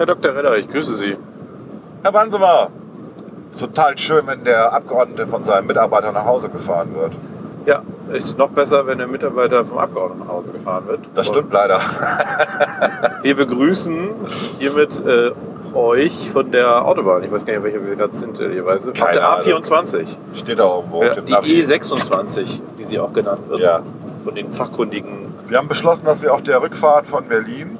Herr Dr. Redder, ich grüße Sie. Herr Bansemer, ist total schön, wenn der Abgeordnete von seinem Mitarbeiter nach Hause gefahren wird. Ja, ist noch besser, wenn der Mitarbeiter vom Abgeordneten nach Hause gefahren wird. Das Und stimmt leider. Wir begrüßen hiermit äh, euch von der Autobahn. Ich weiß gar nicht, welche wir gerade sind, ehrlicherweise. Auf der Ahnung. A24. Steht da irgendwo Ja, auf dem die Navi. E26, wie sie auch genannt wird. Ja. Von den fachkundigen. Wir haben beschlossen, dass wir auf der Rückfahrt von Berlin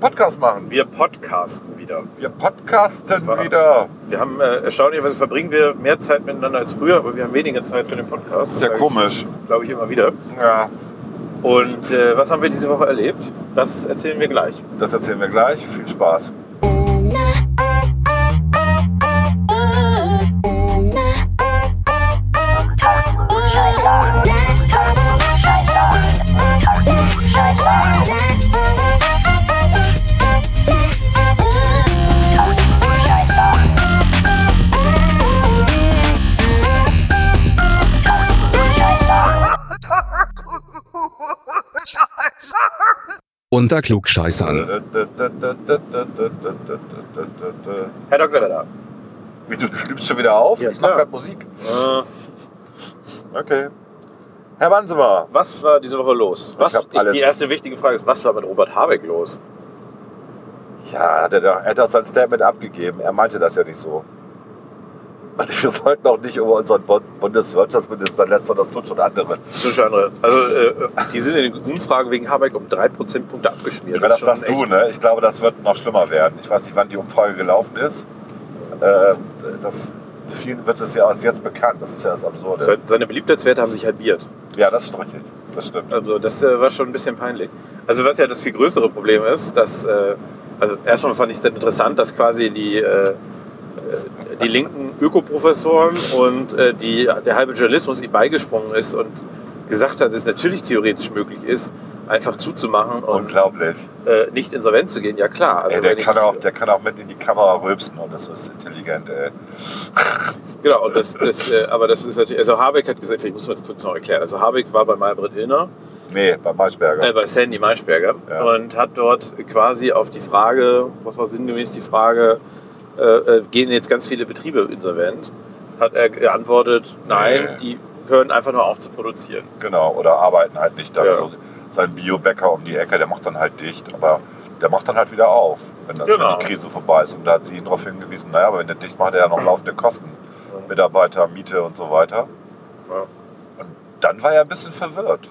Podcast machen. Wir podcasten wieder. Wir podcasten war- wieder. Wir haben äh, erstaunlicherweise verbringen wir mehr Zeit miteinander als früher, aber wir haben weniger Zeit für den Podcast. Das ist ja komisch. Glaube ich immer wieder. Ja, Und äh, was haben wir diese Woche erlebt? Das erzählen wir gleich. das erzählen wir gleich. Viel Spaß. Unter Klugscheißern. Herr Dr. Redder. Wie, du nimmst schon wieder auf? Ja, ich mach klar. gerade Musik. Äh, Okay. Herr Bansemer, was war diese Woche los? Was, hab alles- die erste wichtige Frage ist, was war mit Robert Habeck los? Ja, hat er, doch- er hat auch sein Statement abgegeben. Er meinte das ja nicht so. Und wir sollten auch nicht über unseren Bund- Bundeswirtschaftsminister lästern, das tun schon andere. Das ist schon andere. Also, äh, die sind in den Umfragen wegen Habeck um drei Prozentpunkte abgeschmiert. Ja, das ist sagst du, ne? Ich glaube, das wird noch schlimmer werden. Ich weiß nicht, wann die Umfrage gelaufen ist. Äh, das, vielen wird es ja erst jetzt bekannt. Das ist ja das Absurde. Se- Seine Beliebtheitswerte haben sich halbiert. Ja, das ist richtig. Das stimmt. Also das äh, war schon ein bisschen peinlich. Also was ja das viel größere Problem ist, dass, äh, also erstmal fand ich es dann interessant, dass quasi die, äh, die linken Ökoprofessoren und äh, die, der halbe Journalismus ihm beigesprungen ist und gesagt hat, dass es natürlich theoretisch möglich ist, einfach zuzumachen und Unglaublich. äh, nicht insolvent zu gehen. Ja klar. Also ey, der, wenn ich- kann auch, der kann auch mit in die Kamera rülpsen und das ist intelligent, ey. Genau, und das, das, äh, aber das ist natürlich, also Habeck hat gesagt, ich muss mal jetzt kurz noch erklären. Also Habeck war bei Maybrit Illner Nee, bei Maischberger. äh, bei Sandy Maischberger Ja. und hat dort quasi auf die Frage, was war sinngemäß die Frage, äh, äh, gehen jetzt ganz viele Betriebe insolvent, hat er geantwortet, nein, Nee. die hören einfach nur auf zu produzieren. Genau, oder arbeiten halt nicht da. Ja. Also sein Biobäcker um die Ecke, der macht dann halt dicht, aber der macht dann halt wieder auf, wenn, das, Genau. wenn die Krise vorbei ist. Und da hat sie ihn darauf hingewiesen, naja, aber wenn der dicht macht, hat er ja noch laufende Kosten. Mitarbeiter, Miete und so weiter. Ja. Und dann war er ein bisschen verwirrt.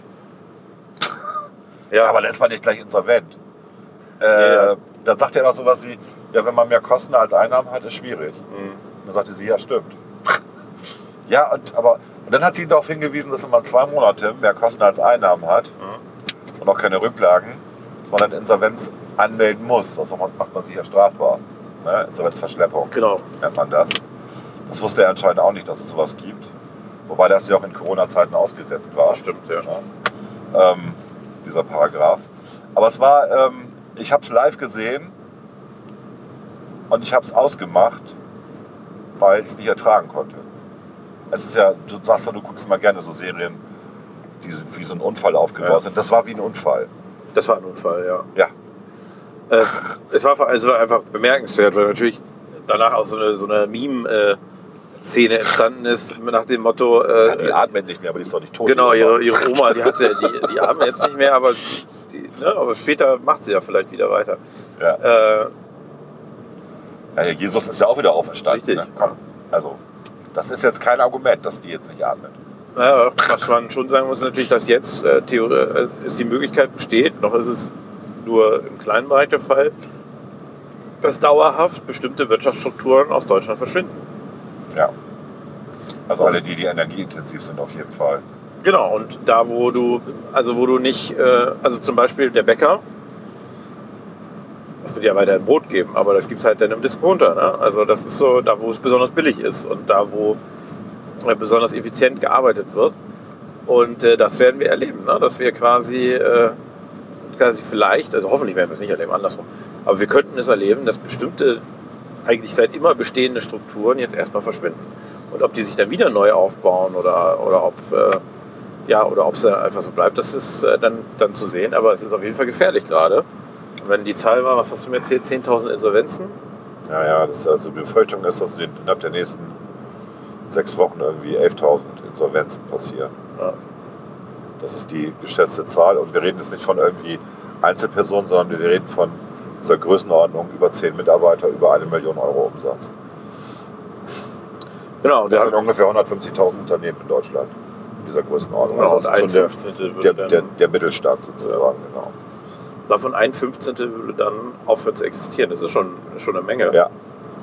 Ja, Aber lässt man nicht gleich insolvent. Äh, Ja. Dann sagt er auch sowas wie, ja, wenn man mehr Kosten als Einnahmen hat, ist schwierig. Mhm. Dann sagte sie, ja, stimmt. ja, und, aber, und dann hat sie darauf hingewiesen, dass wenn man zwei Monate mehr Kosten als Einnahmen hat Mhm. und auch keine Rücklagen, dass man dann Insolvenz anmelden muss. Sonst macht man sich ja strafbar. Ne? Insolvenzverschleppung Genau. nennt man das. Das wusste er anscheinend auch nicht, dass es sowas gibt. Wobei das ja auch in Corona-Zeiten ausgesetzt war. Das stimmt, ja. Ja. Ähm, dieser Paragraph. Aber es war, ähm, ich habe es live gesehen und ich habe es ausgemacht, weil ich es nicht ertragen konnte. Es ist ja, du sagst ja, du guckst immer gerne so Serien, die wie so ein Unfall aufgebaut Ja. sind. Das war wie ein Unfall. Das war ein Unfall, ja. Ja. Äh, es, war, es war einfach bemerkenswert, weil natürlich danach auch so eine, so eine Meme-Szene entstanden ist, nach dem Motto, Ja, äh, die atmet nicht mehr, aber die ist doch nicht tot. Genau, ihre, Oma. ihre Oma, die hat sie, die, die atmet jetzt nicht mehr, aber, die, ne, aber später macht sie ja vielleicht wieder weiter. Ja. Äh, Ja, Jesus ist ja auch wieder auferstanden. Richtig. Ne? Komm, also, das ist jetzt kein Argument, dass die jetzt nicht atmet. naja, was man schon sagen muss, ist natürlich, dass jetzt äh, äh, ist die Möglichkeit besteht, noch ist es nur im kleinen Bereich der Fall, dass dauerhaft bestimmte Wirtschaftsstrukturen aus Deutschland verschwinden. Ja. Also alle die, die energieintensiv sind, auf jeden Fall. Genau, und da, wo du, also wo du nicht, äh, also zum Beispiel der Bäcker, das wird ja weiterhin Brot geben, aber das gibt es halt dann im Discounter. Ne? Also das ist so, da wo es besonders billig ist und da wo äh, besonders effizient gearbeitet wird. Und äh, das werden wir erleben, ne? dass wir quasi, äh, quasi vielleicht, also hoffentlich werden wir es nicht erleben, andersrum, aber wir könnten es erleben, dass bestimmte eigentlich seit immer bestehende Strukturen jetzt erstmal verschwinden. Und ob die sich dann wieder neu aufbauen oder, oder ob äh, ja, oder ob es dann einfach so bleibt, das ist äh, dann, dann zu sehen. Aber es ist auf jeden Fall gefährlich gerade. Wenn die Zahl war, was hast du mir erzählt, 10.000 Insolvenzen? Ja, ja, das, also die Befürchtung ist, dass innerhalb der nächsten sechs Wochen irgendwie 11.000 Insolvenzen passieren. Ja. Das ist die geschätzte Zahl. Und wir reden jetzt nicht von irgendwie Einzelpersonen, sondern wir reden von dieser Größenordnung über 10 Mitarbeiter, über eine Million Euro Umsatz. Genau, Das sind ungefähr 150.000 Unternehmen in Deutschland in dieser Größenordnung. genau, Also das ist schon 1,15 der, der, der, der Mittelstand sozusagen. Genau. Davon ein Fünfzehntel würde dann aufhören zu existieren. Das ist schon, schon eine Menge. Ja.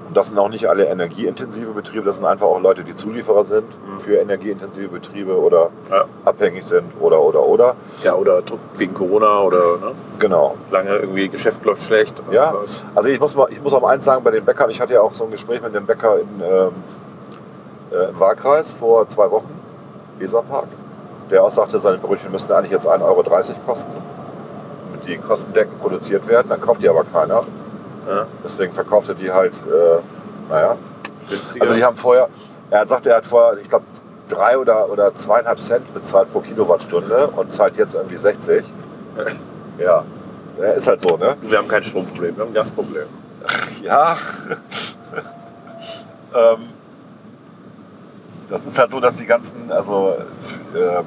Und das sind auch nicht alle energieintensive Betriebe, das sind einfach auch Leute, die Zulieferer sind Mhm. für energieintensive Betriebe oder Ja. abhängig sind oder oder oder. Ja, oder wegen Corona oder ne, Genau. lange irgendwie Geschäft läuft schlecht. Ja. sowas. Also ich muss, mal, ich muss auch eins sagen bei den Bäckern, ich hatte ja auch so ein Gespräch mit dem Bäcker in, ähm, äh, im Wahlkreis vor zwei Wochen, Weserpark, der auch sagte, seine Brötchen müssten eigentlich jetzt 1,30 Euro kosten, die kostendeckend produziert werden, dann kauft die aber keiner. Ja. Deswegen verkauft er die halt, äh, naja, Günstiger. Also die haben vorher, er sagte, er hat vorher, ich glaube, drei oder, oder zweieinhalb Cent bezahlt pro Kilowattstunde und zahlt jetzt irgendwie 60. Ja, ja ist halt so, ne? wir haben kein Stromproblem, wir haben ein Gasproblem. Ja. ähm, das ist halt so, dass die ganzen, also ähm,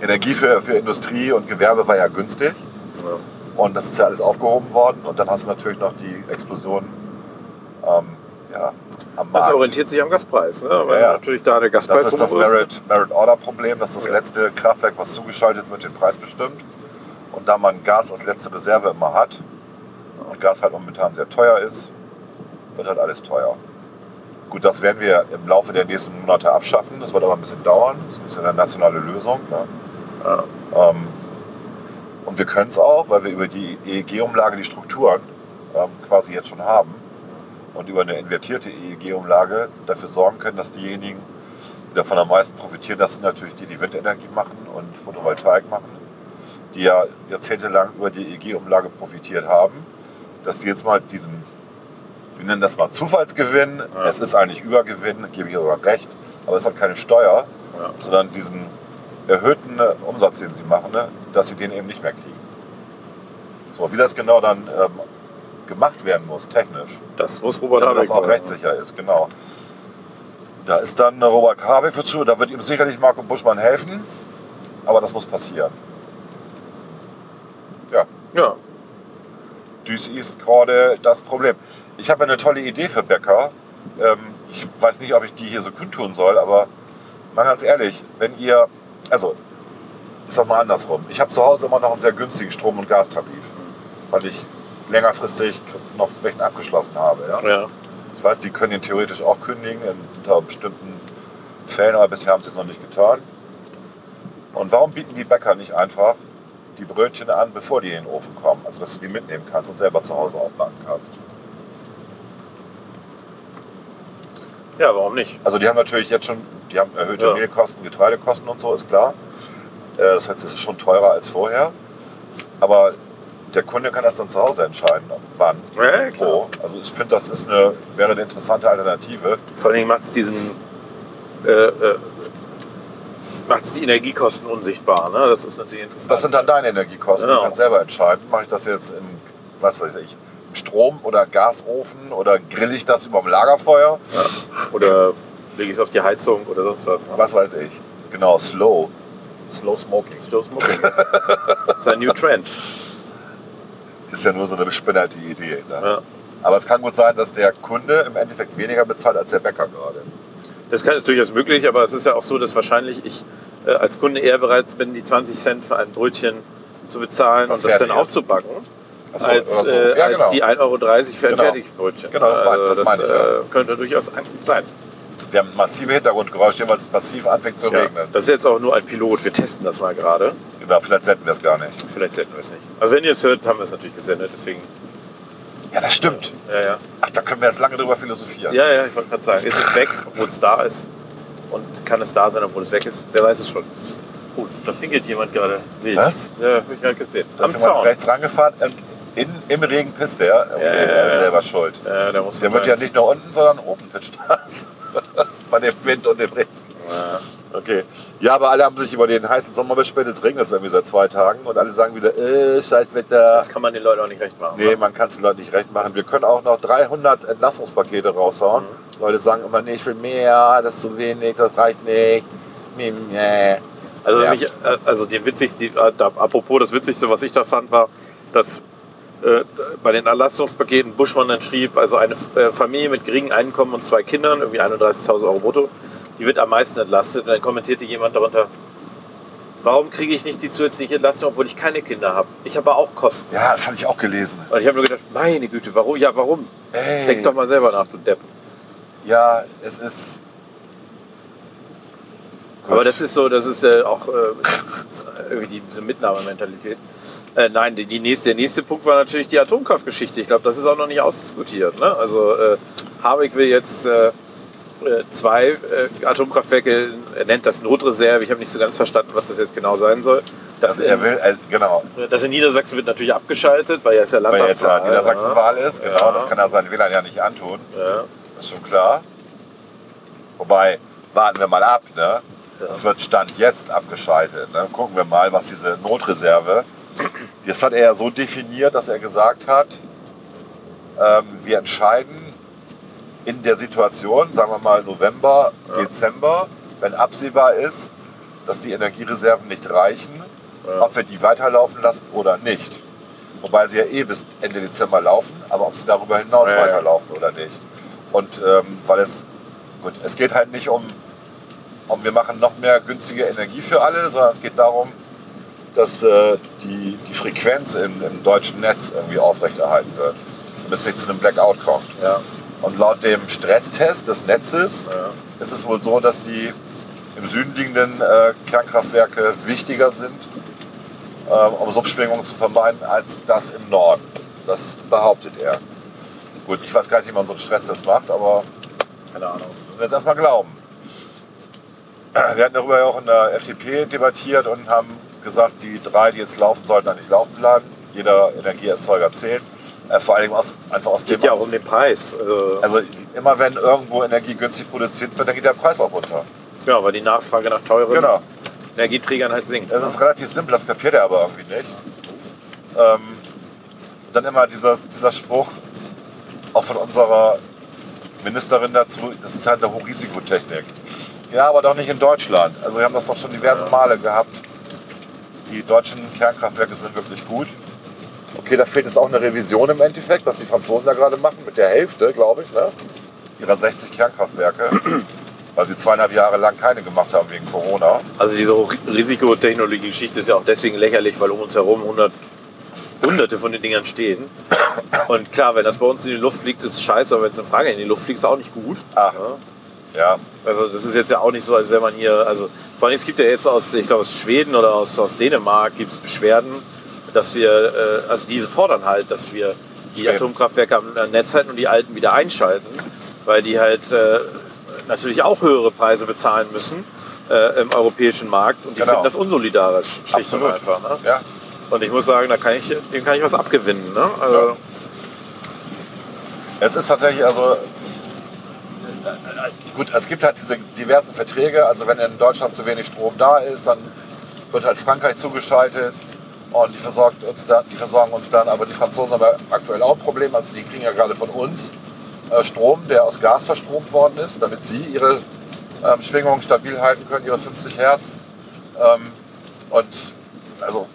Energie für, für Industrie und Gewerbe war ja günstig. Ja. Und das ist ja alles aufgehoben worden. Und dann hast du natürlich noch die Explosion ähm, ja, am Markt. Das orientiert sich am Gaspreis. Ne? Weil Ja, natürlich da der Gaspreis Das ist das hoch Merit, Merit Order Problem, dass das Ja. letzte Kraftwerk, was zugeschaltet wird, den Preis bestimmt. Und da man Gas als letzte Reserve immer hat und Gas halt momentan sehr teuer ist, wird halt alles teuer. Gut, das werden wir im Laufe der nächsten Monate abschaffen. Das wird aber ein bisschen dauern. Das ist eine nationale Lösung. Ne? Ja. Ähm, und wir können es auch, weil wir über die EEG-Umlage die Strukturen ähm, quasi jetzt schon haben und über eine invertierte EEG-Umlage dafür sorgen können, dass diejenigen, die davon am meisten profitieren, das sind natürlich die, die Windenergie machen und Photovoltaik machen, die ja jahrzehntelang über die EEG-Umlage profitiert haben, dass die jetzt mal diesen, wir nennen das mal Zufallsgewinn, Ja. es ist eigentlich Übergewinn, gebe ich sogar recht, aber es hat keine Steuer, Ja. sondern diesen erhöhten äh, Umsatz, den sie machen, ne, dass sie den eben nicht mehr kriegen. So, wie das genau dann ähm, gemacht werden muss, technisch, Das muss Robert Habeck das auch sagen. rechtssicher ist, genau. Da ist dann äh, Robert Habeck für zu, da wird ihm sicherlich Marco Buschmann helfen, aber das muss passieren. Ja, Dies ist gerade das Problem. Ich habe eine tolle Idee für Bäcker. Ähm, ich weiß nicht, ob ich die hier so kundtun soll, aber mal ganz ehrlich, wenn ihr, also ich sag mal andersrum, ich habe zu Hause immer noch einen sehr günstigen Strom- und Gastarif, weil ich längerfristig noch welchen abgeschlossen habe. Ja? ja. Ich weiß, die können ihn theoretisch auch kündigen unter bestimmten Fällen, aber bisher haben sie es noch nicht getan. Und warum bieten die Bäcker nicht einfach die Brötchen an, bevor die in den Ofen kommen? Also, dass du die mitnehmen kannst und selber zu Hause aufbacken kannst. Ja, warum nicht? Also, die haben natürlich jetzt schon, die haben erhöhte Ja. Mehlkosten, Getreidekosten und so, ist klar. Äh, Das heißt, es ist schon teurer als vorher. Aber der Kunde kann das dann zu Hause entscheiden, wann. Ja, klar. Wo. Also ich finde, das ist eine, wäre eine interessante Alternative. Vor allem macht es diesen. Äh, äh, macht es die Energiekosten unsichtbar. Ne? Das ist natürlich interessant. Das sind dann deine Energiekosten. Genau. Du kannst selber entscheiden, mache ich das jetzt in, was weiß ich, Strom- oder Gasofen oder grill ich das über dem Lagerfeuer? Oder lege ich es auf die Heizung oder sonst was. Ne? Was weiß ich. Genau, slow. Slow Smoking. Slow Smoking. das ist ein New Trend. Ist ja nur so eine bespinnerte Idee. Ne? Ja. Aber es kann gut sein, dass der Kunde im Endeffekt weniger bezahlt als der Bäcker gerade. Das kann, ist durchaus möglich, aber es ist ja auch so, dass wahrscheinlich ich äh, als Kunde eher bereit bin, die 20 Cent für ein Brötchen zu bezahlen Was und das dann ist. aufzubacken, so, als, so. äh, Ja, als genau. die 1,30 Euro für ein Genau. Fertigbrötchen. Genau, das mein- also das meine ich, ja. äh, könnte durchaus ein sein. Wir haben massive Hintergrundgeräusche, weil es massiv anfängt zu Ja, regnen. das ist jetzt auch nur ein Pilot. Wir testen das mal gerade. Genau, vielleicht senden wir es gar nicht. Vielleicht senden wir es nicht. Also wenn ihr es hört, haben wir es natürlich gesendet. Deswegen, Ja, das stimmt. ja, ja. Ach, da können wir jetzt lange drüber philosophieren. Ja, ja, ich wollte gerade sagen, ist es weg, obwohl es da ist? Und kann es da sein, obwohl es weg ist? Wer weiß es schon. Oh, da pinkelt jemand gerade wild. Was? Ja, habe ich gerade gesehen. Da Am ist Zaun. rechts rangefahren. In, Im Regen pisst der. Okay, Ja, ja, er ist selber schuld. Ja, der muss Der wird ja nicht nur unten, sondern oben pitcht das. Bei dem Wind und dem Regen. Okay. Ja, aber alle haben sich über den heißen Sommer beschwert. Jetzt regnet es irgendwie seit zwei Tagen und alle sagen wieder, äh, Scheißwetter. Das kann man den Leuten auch nicht recht machen. Nee, ne? man kann es den Leuten nicht recht machen. Wir können auch noch 300 Entlassungspakete raushauen. Mhm. Leute sagen immer, nee, ich will mehr, das ist zu wenig, das reicht nicht. Nee, nee. Also, Ja. mich, äh, also den witzigsten, die, äh, apropos das Witzigste, was ich da fand, war, dass bei den Erlassungspaketen Buschmann dann schrieb, also eine äh, Familie mit geringem Einkommen und zwei Kindern, irgendwie 31.000 Euro brutto, die wird am meisten entlastet. Und dann kommentierte jemand darunter, warum kriege ich nicht die zusätzliche Entlastung, obwohl ich keine Kinder habe? Ich habe auch Kosten. Ja, das hatte ich auch gelesen. Und ich habe nur gedacht, meine Güte, warum? Ja, warum? Ey, Denk doch mal selber nach, du Depp. Ja, es ist. Gut. Aber das ist so, das ist äh, auch äh, irgendwie die, diese Mitnahmementalität. Äh, nein, die, die nächste, der nächste Punkt war natürlich die Atomkraftgeschichte. Ich glaube, das ist auch noch nicht ausdiskutiert. Ne? Also äh, Habeck will jetzt äh, äh, zwei äh, Atomkraftwerke, er nennt das Notreserve. Ich habe nicht so ganz verstanden, was das jetzt genau sein soll. Das, also er in, will, äh, genau, das in Niedersachsen wird natürlich abgeschaltet, weil ja ist ja weil jetzt ja Landtagswahl. Niedersachsenwahl ist, genau, Ja. das kann er seinen Wählern ja nicht antun, Ja. das ist schon klar. Wobei, warten wir mal ab, ne? Das wird Stand jetzt abgeschaltet. Ne? Gucken wir mal, was diese Notreserve, das hat er ja so definiert, dass er gesagt hat, ähm, wir entscheiden in der Situation, sagen wir mal November, Ja. Dezember, wenn absehbar ist, dass die Energiereserven nicht reichen, Ja. ob wir die weiterlaufen lassen oder nicht. Wobei sie ja eh bis Ende Dezember laufen, aber ob sie darüber hinaus Ja, weiterlaufen oder nicht. Und ähm, weil es, gut, es geht halt nicht um, um, wir machen noch mehr günstige Energie für alle, sondern es geht darum, dass äh, die, die Frequenz im, im deutschen Netz irgendwie aufrechterhalten wird und es nicht zu einem Blackout kommt. Ja. Und laut dem Stresstest des Netzes Ja. ist es wohl so, dass die im Süden liegenden äh, Kernkraftwerke wichtiger sind, ähm, um Subschwingungen zu vermeiden, als das im Norden. Das behauptet er. Gut, ich weiß gar nicht, wie man so einen Stresstest macht, aber Keine Ahnung. müssen wir jetzt erstmal glauben. Wir hatten darüber ja auch in der FDP debattiert und haben gesagt, die drei, die jetzt laufen, sollten eigentlich laufen bleiben. Jeder Energieerzeuger zählt. Äh, vor allem aus, einfach aus Geht dem ja auch um den Preis. Also, Also immer wenn irgendwo Energie günstig produziert wird, dann geht der Preis auch runter. ja, weil die Nachfrage nach teuren Genau. Energieträgern halt sinkt. Das ist relativ simpel, das kapiert er aber irgendwie nicht. Ähm, dann immer dieser, dieser Spruch, auch von unserer Ministerin dazu, das ist halt eine Hochrisikotechnik. Ja, aber doch nicht in Deutschland. Also wir haben das doch schon diverse. Male gehabt. Die deutschen Kernkraftwerke sind wirklich gut. Okay, da fehlt jetzt auch eine Revision im Endeffekt, was die Franzosen da gerade machen, mit der Hälfte, glaube ich, ne? ihrer 60 Kernkraftwerke, weil sie zweieinhalb Jahre lang keine gemacht haben wegen Corona. Also diese Risikotechnologie-Geschichte ist ja auch deswegen lächerlich, weil um uns herum hundert, hunderte von den Dingern stehen. Und klar, wenn das bei uns in die Luft fliegt, ist es scheiße, aber wenn es in Frage in die Luft fliegt, ist es auch nicht gut. Ach. Ja. Ja, Also das ist jetzt ja auch nicht so, als wenn man hier, also vor allem es gibt ja jetzt aus, ich glaube aus Schweden oder aus, aus Dänemark gibt es Beschwerden, dass wir, äh, also diese fordern halt, dass wir die Schweden. Atomkraftwerke am am Netz halten und die alten wieder einschalten, weil die halt äh, natürlich auch höhere Preise bezahlen müssen äh, im europäischen Markt und die Genau. finden das unsolidarisch, schlicht und einfach. Ne? ja. Und ich muss sagen, da kann ich, dem kann ich was abgewinnen. Ne? Also, Ja. Es ist tatsächlich, also gut, es gibt halt diese diversen Verträge. Also wenn in Deutschland zu wenig Strom da ist, dann wird halt Frankreich zugeschaltet und die, versorgt uns dann, die versorgen uns dann. Aber die Franzosen haben aktuell auch ein Problem. Also die kriegen ja gerade von uns äh, Strom, der aus Gas verstromt worden ist, damit sie ihre ähm, Schwingungen stabil halten können, ihre 50 Hertz. Ähm, und also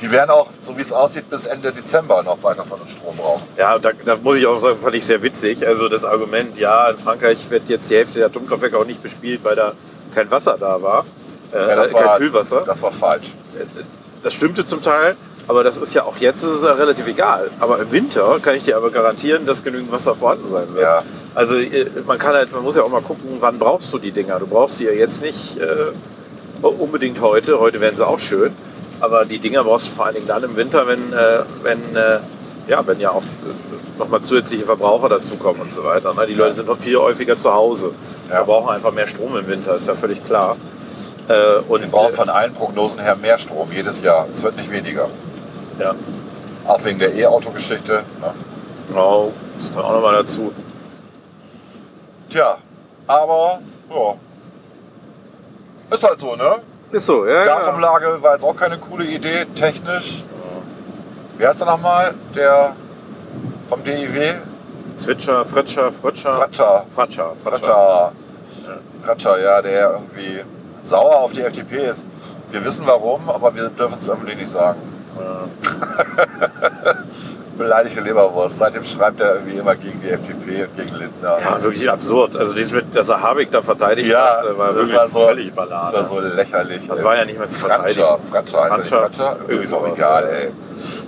die werden auch, so wie es aussieht, bis Ende Dezember noch weiter von uns Strom brauchen. Ja, da, da muss ich auch sagen, fand ich sehr witzig. Also das Argument, ja, in Frankreich wird jetzt die Hälfte der Atomkraftwerke auch nicht bespielt, weil da kein Wasser da war. Äh, Ja, das kein war- Kühlwasser. Das war falsch. Das stimmte zum Teil, aber das ist ja auch jetzt ist es ja relativ egal. Aber im Winter kann ich dir aber garantieren, dass genügend Wasser vorhanden sein wird. Ja. Also äh, man kann halt, man muss ja auch mal gucken, wann brauchst du die Dinger. Du brauchst sie ja jetzt nicht äh, unbedingt heute. Heute wären sie auch schön. Aber die Dinger brauchst du vor allen Dingen dann im Winter, wenn, äh, wenn, äh, ja, wenn ja auch äh, nochmal zusätzliche Verbraucher dazukommen und so weiter. Ne? Die Leute sind noch viel häufiger zu Hause. Ja. Wir brauchen einfach mehr Strom im Winter, ist ja völlig klar. Äh, und, Wir brauchen äh, von allen Prognosen her mehr Strom jedes Jahr. Es wird nicht weniger. ja. Auch wegen der E-Auto-Geschichte. Ne? Genau, das kommt auch nochmal dazu. Tja, aber ja, Ist halt so, ne? Ist so, ja. ja. Gasumlage war jetzt auch keine coole Idee, technisch. Wie heißt er nochmal? Der vom DIW? Zwitscher, Fritscher, Fritscher. Fratscher. Fratscher, Fratscher. Fratscher. Fratscher, ja, der irgendwie sauer auf die FDP ist. Wir wissen warum, aber wir dürfen es irgendwie nicht sagen. Ja. Beleidigte Leberwurst. Seitdem schreibt er irgendwie immer gegen die FDP und gegen Lindner. ja, wirklich absurd. Also dieses mit, dass er Habeck da verteidigt Ja, hat, war das wirklich war so- völlig Das Banane. war so lächerlich. Das ey. war ja nicht mehr zu verteidigen. Fratscher, Fratscher, er? Irgendwie Ist auch egal, ja. ey.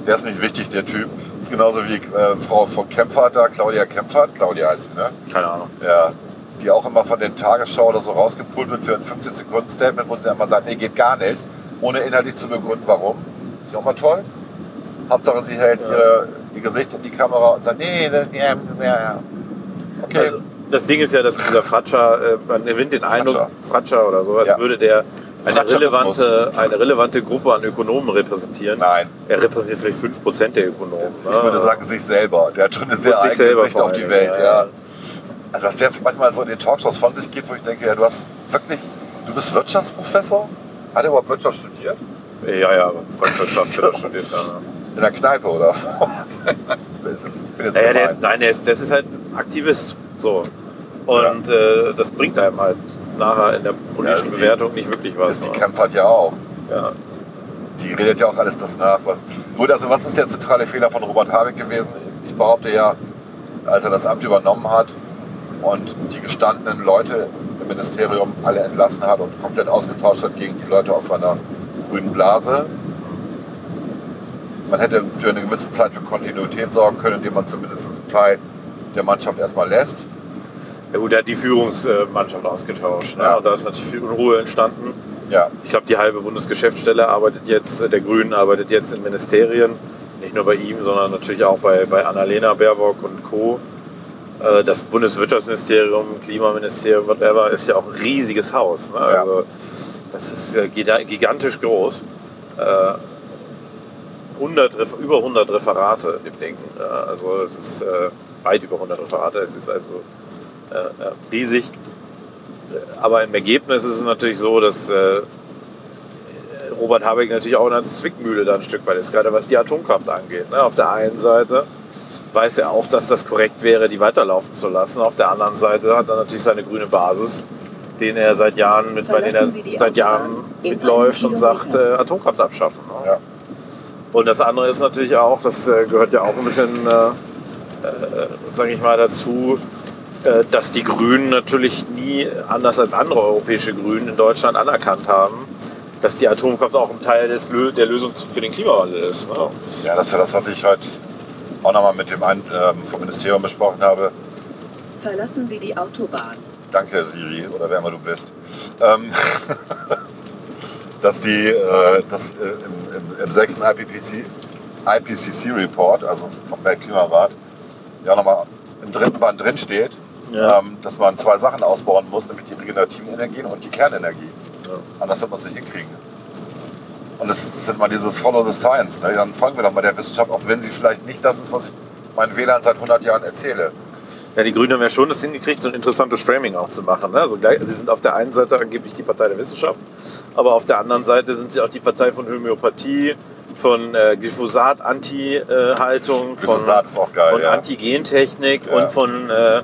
Der ist nicht wichtig, der Typ. ist genauso wie äh, Frau von Kempfert da, Claudia Kempfert. Claudia heißt sie, ne? Keine Ahnung. Ja. Die auch immer von den Tagesschau oder so rausgepult wird für ein 15-Sekunden-Statement, wo sie dann immer sagt, nee, geht gar nicht, ohne inhaltlich zu begründen, warum. Ist ja auch mal toll. Hauptsache, sie hält Ja. ihr, Gesicht in die Kamera und sagt, nee, das, ja, ja, ja. Okay. Also, das Ding ist ja, dass dieser Fratscher, äh, man gewinnt den Eindruck, Fratscher. Oder so, als Ja. würde der eine relevante, eine relevante Gruppe an Ökonomen repräsentieren. Nein, Er repräsentiert vielleicht 5% der Ökonomen. ich ne? würde sagen, sich selber. Der hat schon eine sehr eigene Sicht auf die Welt. Dingen, Ja. Also was der manchmal so in den Talkshows von sich gibt, wo ich denke, ja, du hast wirklich, du bist Wirtschaftsprofessor? Hat er überhaupt Wirtschaft studiert? Ja, ja, Volkswirtschaft wird er studiert. Ja. In der Kneipe, oder? jetzt Naja, der ist, nein, der ist, das ist halt ein Aktivist. So. Und äh, das bringt einem halt nachher in der politischen die- Bewertung nicht wirklich was. ist die ne? Kempfert ja auch. ja. Die redet ja auch alles das nach. Was, gut, also was ist der zentrale Fehler von Robert Habeck gewesen? Ich behaupte ja, als er das Amt übernommen hat und die gestandenen Leute im Ministerium alle entlassen hat und komplett ausgetauscht hat gegen die Leute aus seiner grünen Blase. Man hätte für eine gewisse Zeit für Kontinuität sorgen können, indem man zumindest einen Teil der Mannschaft erstmal lässt. ja gut, er hat die Führungsmannschaft ausgetauscht. Ne? Ja. Da ist natürlich viel Unruhe entstanden. Ja, Ich glaube, die halbe Bundesgeschäftsstelle arbeitet jetzt, äh, der Grünen arbeitet jetzt in Ministerien. Nicht nur bei ihm, sondern natürlich auch bei, bei Annalena Baerbock und Co. Äh, Das Bundeswirtschaftsministerium, Klimaministerium, whatever, ist ja auch ein riesiges Haus. Ne? Ja. Also, das ist äh, gigantisch groß. Äh, 100, Ref- über 100 Referate in dem Ding. Ja, also es ist äh, weit über 100 Referate. Es ist also äh, äh, riesig. Aber im Ergebnis ist es natürlich so, dass äh, Robert Habeck natürlich auch in einer Zwickmühle da ein Stück weit ist, gerade was die Atomkraft angeht. Ne? Auf der einen Seite weiß er auch, dass das korrekt wäre, die weiterlaufen zu lassen. Auf der anderen Seite hat er natürlich seine grüne Basis, den er seit Jahren mit, bei denen er seit Jahren mitläuft und sagt, äh, Atomkraft abschaffen. Ne? Ja. Und das andere ist natürlich auch, das äh, gehört ja auch ein bisschen, äh, äh, sage ich mal, dazu, äh, dass die Grünen natürlich nie, anders als andere europäische Grünen in Deutschland anerkannt haben, dass die Atomkraft auch ein Teil des der Lösung für den Klimawandel ist. Ne? ja, das ist ja das, was ich heute auch nochmal mit dem einen ähm, vom Ministerium besprochen habe. Verlassen Sie die Autobahn. Danke, Siri, oder wer immer du bist. Ähm, dass die, äh, dass, äh, im, im, im sechsten IPCC, IPCC Report, also vom Weltklimarat, ja nochmal im dritten Band drin steht, Ja. ähm, dass man zwei Sachen ausbauen muss, nämlich die regenerativen Energien und die Kernenergie. Ja. Anders wird man es nicht hinkriegen. Und das ist immer dieses Follow the Science. Ne? Dann folgen wir doch mal der Wissenschaft, auch wenn sie vielleicht nicht das ist, was ich meinen Wählern seit 100 Jahren erzähle. Ja, die Grünen haben ja schon das hingekriegt, so ein interessantes Framing auch zu machen. Ne? Also gleich, sie sind auf der einen Seite angeblich die Partei der Wissenschaft, aber auf der anderen Seite sind sie auch die Partei von Homöopathie, von äh, Glyphosat-Anti-Haltung, von, von ja. Antigentechnik Ja. und von, äh,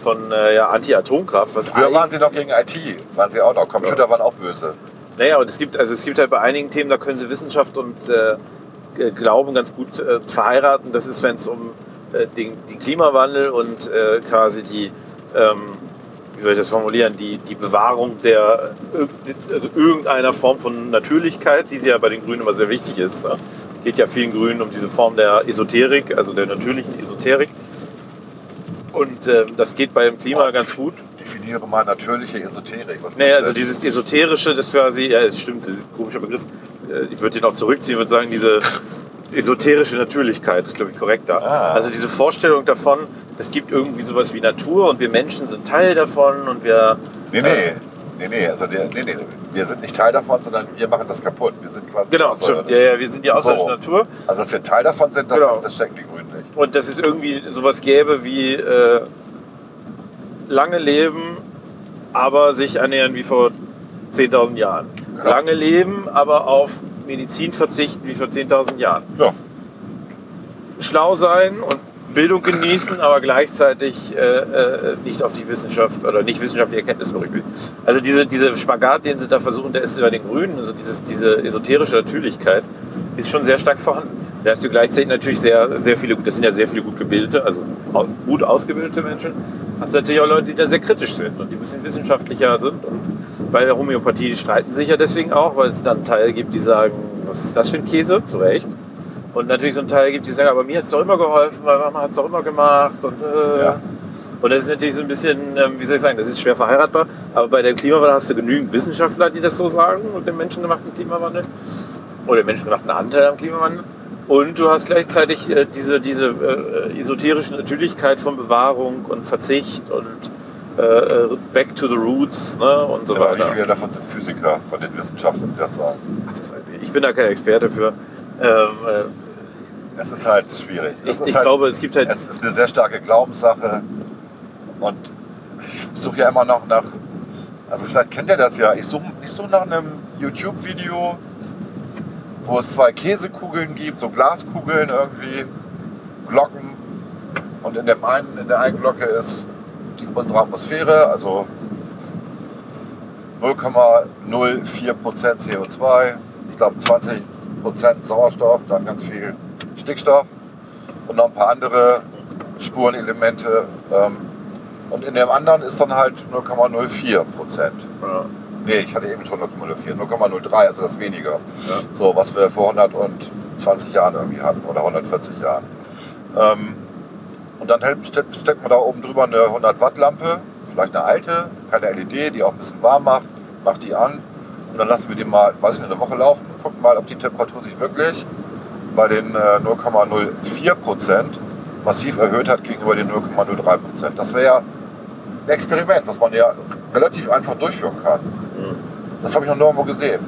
von äh, ja, Anti-Atomkraft. Früher waren sie noch gegen IT, waren sie auch noch. Computer Ja. waren auch böse. Naja, und es gibt, also es gibt halt bei einigen Themen, da können sie Wissenschaft und äh, Glauben ganz gut äh, verheiraten. Das ist, wenn es um äh, den, den Klimawandel und äh, quasi die, ähm, wie soll ich das formulieren, die, die Bewahrung der äh, also irgendeiner Form von Natürlichkeit, die ja bei den Grünen immer sehr wichtig ist. Ne? Geht ja vielen Grünen um diese Form der Esoterik, also der natürlichen Esoterik. Und ähm, das geht beim Klima ganz gut. Definiere mal natürliche Esoterik. Was Nee, ist also dieses Esoterische, das quasi, ja, es stimmt, das ist ein komischer Begriff. Äh, Ich würde den auch zurückziehen, würde sagen, diese esoterische Natürlichkeit ist, glaube ich, korrekter. Ah. Also diese Vorstellung davon, es gibt irgendwie sowas wie Natur und wir Menschen sind Teil davon und wir. Nee, nee. Nee, nee, also der, nee, nee, wir sind nicht Teil davon, sondern wir machen das kaputt. Wir sind quasi Genau, stimmt. Ja, ja, wir sind die außerirdische So. Natur. Also, dass wir Teil davon sind, das, Genau. das checken die Grünen nicht. Und dass es irgendwie sowas gäbe wie äh, lange leben, aber sich ernähren wie vor 10.000 Jahren. Genau. Lange leben, aber auf Medizin verzichten wie vor 10.000 Jahren. Ja. Schlau sein und Bildung genießen, aber gleichzeitig äh, äh, nicht auf die Wissenschaft oder nicht wissenschaftliche Erkenntnisse berücksichtigen. Also diese, diese Spagat, den sie da versuchen, der ist bei den Grünen, also dieses, diese esoterische Natürlichkeit, ist schon sehr stark vorhanden. Da hast du gleichzeitig natürlich sehr, sehr viele, das sind ja sehr viele gut gebildete, also gut ausgebildete Menschen. Hast du natürlich auch Leute, die da sehr kritisch sind und die ein bisschen wissenschaftlicher sind. Und bei der Homöopathie streiten sich ja deswegen auch, weil es dann einen Teil gibt, die sagen, was ist das für ein Käse? Zu Recht. Und natürlich so einen Teil gibt, die sagen, aber mir hat es doch immer geholfen, weil Mama hat es doch immer gemacht. Und, äh, Ja. und das ist natürlich so ein bisschen, ähm, wie soll ich sagen, das ist schwer verheiratbar. Aber bei dem Klimawandel hast du genügend Wissenschaftler, die das so sagen und dem menschengemachten Klimawandel. Oder dem menschengemachten Anteil am Klimawandel. Und du hast gleichzeitig äh, diese, diese äh, esoterische Natürlichkeit von Bewahrung und Verzicht und äh, äh, Back to the Roots ne, und so wie weiter. viele davon sind Physiker von den Wissenschaftlern, die das sagen? Ach, das weiß ich. ich bin da kein Experte für. Ähm, äh, Es ist halt schwierig. Es ich ich halt, glaube, es gibt halt. es ist eine sehr starke Glaubenssache. Und ich suche ja immer noch nach. Also vielleicht kennt ihr das ja. Ich suche ich suche nach einem YouTube-Video, wo es zwei Käsekugeln gibt, so Glaskugeln irgendwie, Glocken. Und in, dem einen, in der einen Glocke ist die, unsere Atmosphäre, also 0,04% CO2, ich glaube 20% Sauerstoff, dann ganz viel Stickstoff und noch ein paar andere Spurenelemente. Ähm, und in dem anderen ist dann halt 0,04 Prozent. Ja. Nee, ich hatte eben schon 0,04, 0,03, also das weniger. So, was wir vor 120 Jahren irgendwie hatten oder 140 Jahren. Ähm, und dann steckt, steckt man da oben drüber eine 100 Watt Lampe, vielleicht eine alte, keine LED, die auch ein bisschen warm macht, macht die an und dann lassen wir die mal, weiß ich nicht, eine Woche laufen und gucken mal, ob die Temperatur sich wirklich bei den äh, 0,04 Prozent massiv erhöht hat gegenüber den 0,03 Prozent. Das wäre ja ein Experiment, was man ja relativ einfach durchführen kann. Mhm. Das habe ich noch nirgendwo gesehen.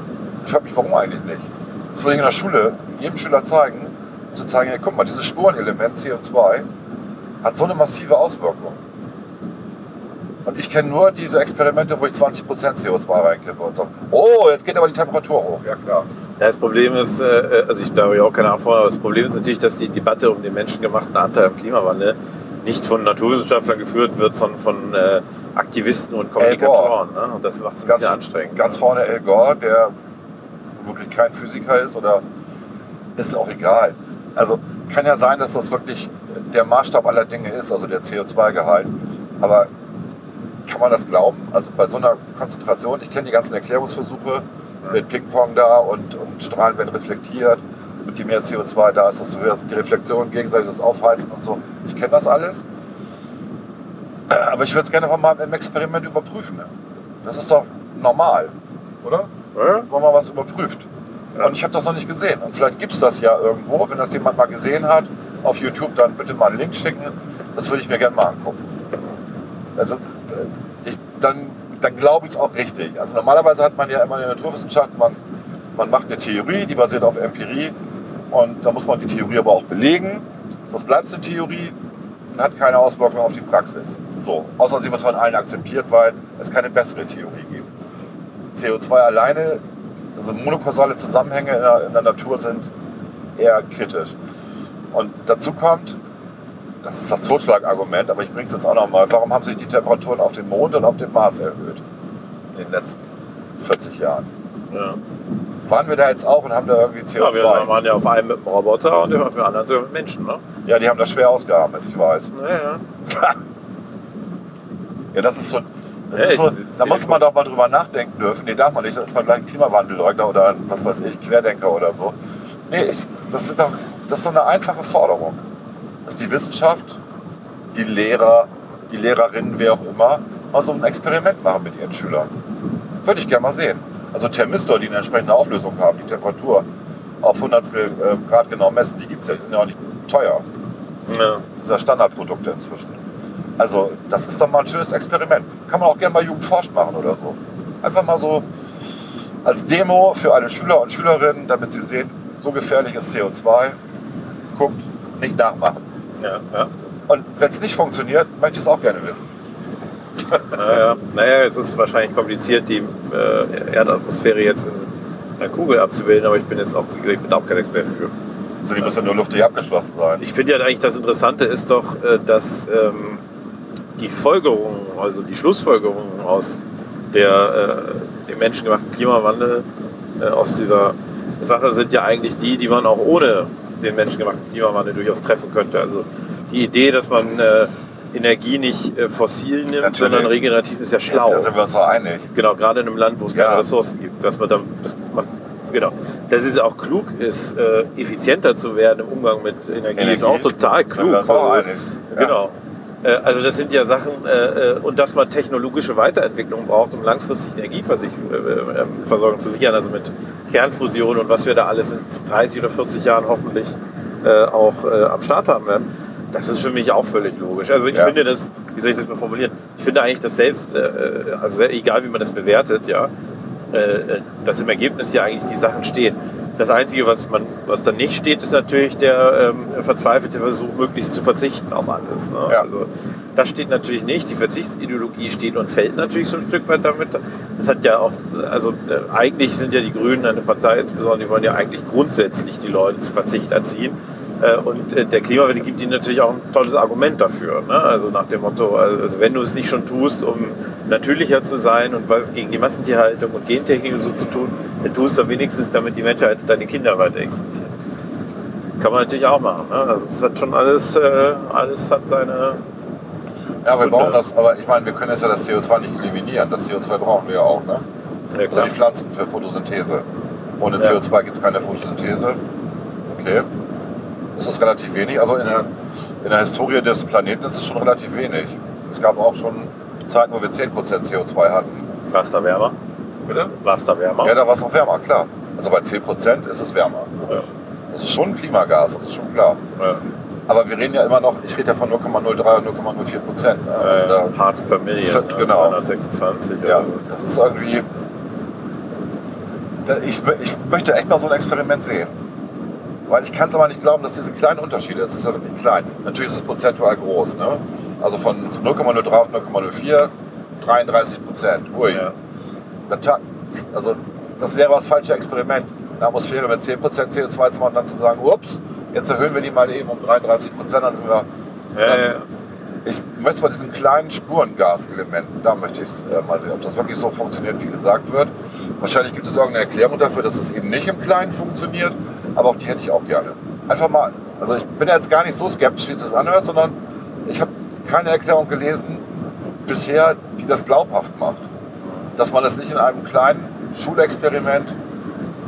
Ich frage mich, warum eigentlich nicht? Das würde ich in der Schule jedem Schüler zeigen, um zu zeigen, hey, guck mal, dieses Spurenelement CO2 hat so eine massive Auswirkung. Und ich kenne nur diese Experimente, wo ich 20% CO2 reinkippe und so. Oh, jetzt geht aber die Temperatur hoch. Ja, klar. Ja, das Problem ist, äh, also ich da habe ich auch keine Ahnung aber das Problem ist natürlich, dass die Debatte um den menschengemachten Anteil am Klimawandel nicht von Naturwissenschaftlern geführt wird, sondern von äh, Aktivisten und Kommunikatoren. Ne? Und das macht es ein Ganz- bisschen anstrengend. Ganz vorne Al Gore, der wirklich kein Physiker ist oder ist auch egal. Also kann ja sein, dass das wirklich der Maßstab aller Dinge ist, also der CO2-Gehalt. Aber kann man das glauben? Also bei so einer Konzentration, ich kenne die ganzen Erklärungsversuche mit Ping-Pong da und, und Strahlen werden reflektiert. Und je mehr CO2 da ist, desto höher sind die Reflexionen, gegenseitiges Aufheizen und so. Ich kenne das alles. Aber ich würde es gerne mal im Experiment überprüfen. ne? Das ist doch normal, oder? Ja? dass man mal was überprüft. Ja. Und ich habe das noch nicht gesehen. Und vielleicht gibt es das ja irgendwo. Wenn das jemand mal gesehen hat, auf YouTube, dann bitte mal einen Link schicken. Das würde ich mir gerne mal angucken. Also, ich, dann, dann glaube ich es auch richtig. Also normalerweise hat man ja immer in der Naturwissenschaft, man, man macht eine Theorie, die basiert auf Empirie. Und da muss man die Theorie aber auch belegen. Sonst bleibt es eine Theorie und hat keine Auswirkungen auf die Praxis. So, außer sie wird von allen akzeptiert, weil es keine bessere Theorie gibt. CO2 alleine, also monokausale Zusammenhänge in der, in der Natur sind eher kritisch. Und dazu kommt, das ist das Totschlagargument, aber ich bringe es jetzt auch nochmal, warum haben sich die Temperaturen auf dem Mond und auf dem Mars erhöht in den letzten 40 Jahren? Ja. Waren wir da jetzt auch und haben da irgendwie CO2? Ja, wir waren ja auf einem mit einem Roboter und auf dem anderen sogar mit Menschen. Ne? Ja, die haben das schwer ausgearbeitet, ich weiß. Ja, ja. Ja, das ist so. Das Ja, ist so da muss man doch mal drüber nachdenken dürfen. Nee, darf man nicht. Das ist man gleich ein Klimawandelleugner oder ein, was weiß ich, Querdenker oder so. Nee, ich, das, sind doch, das ist doch eine einfache Forderung. Dass die Wissenschaft, die Lehrer, die Lehrerinnen, wer auch immer, mal so ein Experiment machen mit ihren Schülern. Würde ich gerne mal sehen. Also Thermistor, die eine entsprechende Auflösung haben, die Temperatur auf 100 Grad genau messen, die gibt es ja, die sind ja auch nicht teuer. ja. Das ist ja Standardprodukte inzwischen. Also, das ist doch mal ein schönes Experiment. Kann man auch gerne mal Jugend forscht machen oder so. Einfach mal so als Demo für alle Schüler und Schülerinnen, damit sie sehen, so gefährlich ist CO2. Guckt, nicht nachmachen. Ja, ja. Und wenn es nicht funktioniert, möchte ich es auch gerne wissen. Naja, naja, es ist wahrscheinlich kompliziert, die äh, Erdatmosphäre jetzt in einer Kugel abzubilden, aber ich bin jetzt auch, wie gesagt, ich bin auch kein Experte für. Also die muss ja nur luftig abgeschlossen sein. Ich finde ja eigentlich das Interessante ist doch, äh, dass ähm, die Folgerungen, also die Schlussfolgerungen aus der, äh, dem menschengemachten Klimawandel, äh, aus dieser Sache sind ja eigentlich die, die man auch ohne den menschengemachten Klimawandel durchaus treffen könnte. Also die Idee, dass man äh, Energie nicht äh, fossil nimmt, Natürlich. sondern regenerativ ist ja schlau. Da sind wir uns doch einig. Genau, gerade in einem Land, wo es keine Ja. Ressourcen gibt, dass man da, das macht, genau, dass es auch klug ist, äh, effizienter zu werden im Umgang mit Energie, Energie. ist auch total Da sind klug. wir uns auch einig. Genau. Äh, Also das sind ja Sachen äh, äh, und dass man technologische Weiterentwicklung braucht, um langfristig Energieversorgung zu sichern, also mit Kernfusion und was wir da alles in 30 oder 40 Jahren hoffentlich auch am Start haben werden. Das ist für mich auch völlig logisch. Also ich Ja. finde das, wie soll ich das mal formulieren? Ich finde eigentlich, dass selbst, also egal wie man das bewertet, ja, dass im Ergebnis ja eigentlich die Sachen stehen. Das Einzige, was, man, was dann nicht steht, ist natürlich der ähm, verzweifelte Versuch, möglichst zu verzichten auf alles. Ne? Ja. Also, das steht natürlich nicht. Die Verzichtsideologie steht und fällt natürlich so ein Stück weit damit. Das hat ja auch, also äh, eigentlich sind ja die Grünen eine Partei, insbesondere die wollen ja eigentlich grundsätzlich die Leute zu Verzicht erziehen. Äh, Und äh, der Klimawandel gibt ihnen natürlich auch ein tolles Argument dafür. Ne? Also nach dem Motto, also wenn du es nicht schon tust, um natürlicher zu sein und was gegen die Massentierhaltung und Gentechnik und so zu tun, dann tust du wenigstens, damit die Menschheit und deine Kinder weiter existieren. Kann man natürlich auch machen. Ne? Also es hat schon alles, äh, alles hat seine. Ja, wir brauchen das, aber ich meine, wir können jetzt ja das CO2 nicht eliminieren. Das CO2 brauchen wir ja auch, ne? Ja, Also die Pflanzen für Photosynthese. Ohne Ja. CO2 gibt es keine Photosynthese. Okay. Das ist relativ wenig. Also in der, in der Historie des Planeten ist es schon relativ wenig. Es gab auch schon Zeiten, wo wir 10% CO2 hatten. War es da wärmer? Bitte? War es da wärmer? Ja, da war es auch wärmer, klar. Also bei 10% ist es wärmer. Ja. Das ist schon ein Klimagas, das ist schon klar. Ja. Aber wir reden ja immer noch, ich rede ja von 0,03 und 0,04 Prozent. Ne? Also da, Parts per Million. Viert- ne? genau. 126. ja, so. das ist irgendwie. Ich, ich möchte echt mal so ein Experiment sehen. Weil ich kann es aber nicht glauben, dass diese kleinen Unterschiede, es ist ja wirklich klein. Natürlich ist es prozentual groß. Ne? Also von 0,03 auf 0,04, 33 Prozent. Ui. Ja. Also das wäre das falsche Experiment. In der Atmosphäre mit 10% CO2 zu machen und dann zu sagen, ups, jetzt erhöhen wir die mal eben um 33 Prozent, dann sind wir Ja, ja, ja. Ich möchte bei diesen kleinen Spurengaselementen, da möchte ich äh, mal sehen, ob das wirklich so funktioniert, wie gesagt wird. Wahrscheinlich gibt es irgendeine Erklärung dafür, dass es eben nicht im Kleinen funktioniert, aber auch die hätte ich auch gerne. Einfach mal, also ich bin jetzt gar nicht so skeptisch, wie es das anhört, sondern ich habe keine Erklärung gelesen bisher, die das glaubhaft macht. Dass man das nicht in einem kleinen Schulexperiment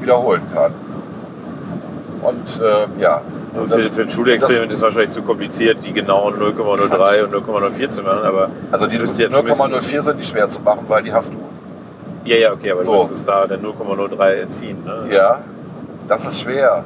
wiederholen kann. Und äh, ja. Und für, für ein Schulexperiment ist es wahrscheinlich zu kompliziert, die genauen 0,03 und 0,04 zu machen, aber Also die müsste jetzt müssen- 0,04 sind nicht schwer zu machen, weil die hast du. ja, ja, okay, aber So. du müsstest da der 0,03 entziehen. Ne? Ja, das ist schwer.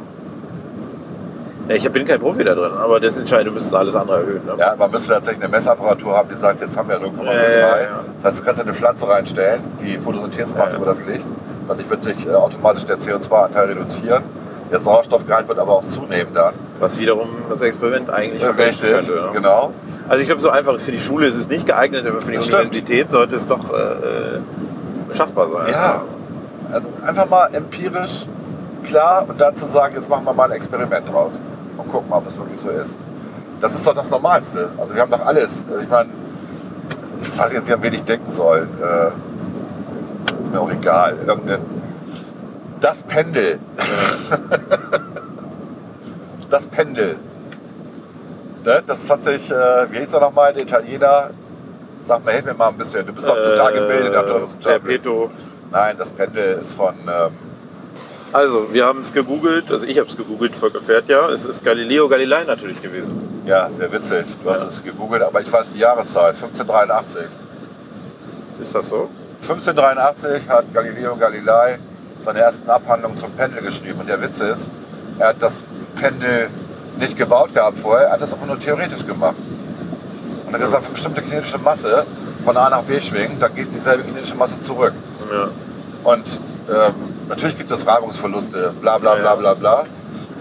Ja, ich bin kein Profi da drin, aber das entscheidet, du müsstest alles andere erhöhen. Ne? Ja, man müsste tatsächlich eine Messapparatur haben, die sagt, jetzt haben wir 0,03. Ja, ja, ja. Das heißt, du kannst eine Pflanze reinstellen, die Photosynthese macht über das Licht. Dadurch wird sich äh, automatisch der CO2-Anteil reduzieren. Der Sauerstoffgehalt wird aber auch zunehmen dann. Was wiederum das Experiment eigentlich verfälschen Richtig, könnte. Ne? genau. Also ich glaube, so einfach für die Schule ist es nicht geeignet, aber für die Das stimmt. Universität sollte es doch äh, schaffbar sein. Ja. Also einfach mal empirisch klar und dann zu sagen, jetzt machen wir mal ein Experiment draus und gucken, ob es wirklich so ist. Das ist doch das Normalste. Also wir haben doch alles. Also ich meine, ich weiß jetzt nicht, an wen ich denken soll. Äh, ist mir auch egal. Irgendein, das Pendel. das Pendel. Ne? Das hat sich, äh, wie hieß er nochmal, der Italiener? Sag mal, hilf mir mal ein bisschen. Du bist doch total gebildet, Naturwissenschaftler. Perpetuo. Nein, das Pendel ist von. Ähm, Also, wir haben es gegoogelt, also ich habe es gegoogelt, Volker fährt ja. Es ist Galileo Galilei natürlich gewesen. ja, sehr witzig. Du hast Ja. es gegoogelt, aber ich weiß die Jahreszahl: 1583. Ist das so? 1583 hat Galileo Galilei seine ersten Abhandlungen zum Pendel geschrieben. Und der Witz ist, er hat das Pendel nicht gebaut gehabt vorher, er hat das einfach nur theoretisch gemacht. Und er hat gesagt, eine bestimmte kinetische Masse von A nach B schwingt, dann geht dieselbe kinetische Masse zurück. Ja. Und ähm, natürlich gibt es Reibungsverluste, bla bla bla bla bla.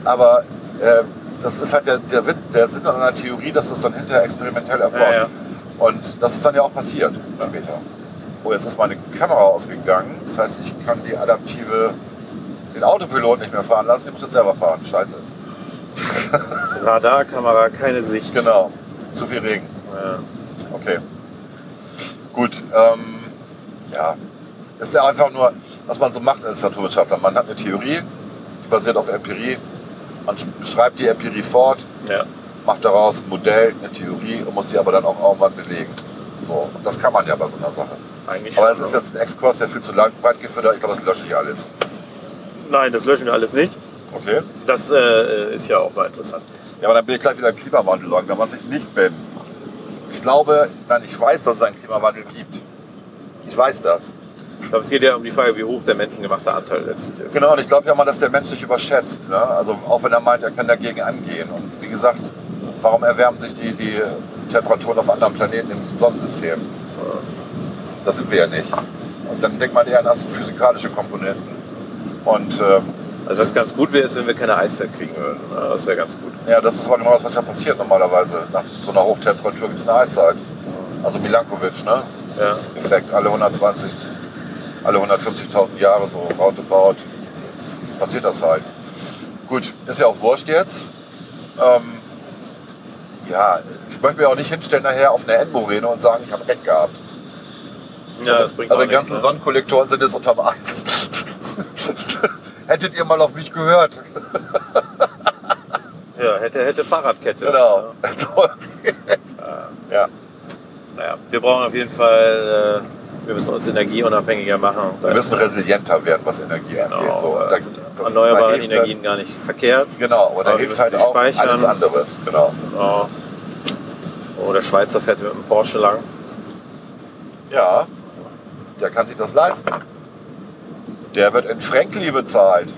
Aber ähm, das ist halt der, der, der Sinn an einer Theorie, dass du es dann hinterher experimentell erforscht. Ja, ja. Und das ist dann ja auch passiert später. Oh, jetzt ist meine Kamera ausgegangen. Das heißt, ich kann die adaptive, den Autopilot nicht mehr fahren lassen. Ich muss jetzt selber fahren. Scheiße. Radarkamera, keine Sicht. Genau. Zu viel Regen. Ja. Okay. Gut. Ähm, ja. Das ist ja einfach nur, was man so macht als Naturwissenschaftler. Man hat eine Theorie, die basiert auf Empirie. Man schreibt die Empirie fort, Ja. macht daraus ein Modell, eine Theorie und muss die aber dann auch irgendwann belegen. So. Das kann man ja bei so einer Sache. Eigentlich Aber es ist jetzt ein Exkurs, der viel zu lang weit geführt hat. Ich glaube, das lösche ich alles. Nein, das löschen wir alles nicht. Okay? Das äh, ist ja auch mal interessant. Ja, aber dann bin ich gleich wieder Klimawandelleugner, was ich nicht bin. Ich glaube, nein, ich weiß, dass es einen Klimawandel gibt. Ich weiß das. Ich glaube, es geht ja um die Frage, wie hoch der menschengemachte Anteil letztlich ist. Genau, und ich glaube ja mal, dass der Mensch sich überschätzt. Ne? Also auch wenn er meint, er kann dagegen angehen. Und wie gesagt, warum erwärmen sich die, die Temperaturen auf anderen Planeten im Sonnensystem? Das sind wir ja nicht. Und dann denkt man eher an astrophysikalische Komponenten. Und ähm, Also was ganz gut wäre, ist, wenn wir keine Eiszeit kriegen würden. Das wäre ganz gut. ja, das ist aber genau das, was ja passiert normalerweise. Nach so einer Hochtemperatur gibt es eine Eiszeit. Also Milankovic, ne? Ja. Effekt, alle 120, alle 150.000 Jahre so roundabout passiert das halt. Gut, ist ja auch wurscht jetzt. Ähm, ja, ich möchte mir auch nicht hinstellen nachher auf eine Endmorene und sagen, ich habe recht gehabt. Ja, das bringt Aber die nichts, ganzen ne? Sonnenkollektoren sind jetzt unterm Eis. Hättet ihr mal auf mich gehört. Ja, hätte, hätte Fahrradkette. Genau. Ja. ja. Naja, wir brauchen auf jeden Fall, äh, wir müssen uns energieunabhängiger machen. Wir müssen resilienter werden, was Energie angeht. Genau, So, äh, da- das- erneuerbare da Energien gar nicht verkehrt. Dann, genau, aber da Aber hilft müssen halt sie auch speichern. alles andere. Genau. Genau. Oh, der Schweizer fährt mit dem Porsche lang. Ja, der kann sich das leisten. Der wird in Frankli bezahlt.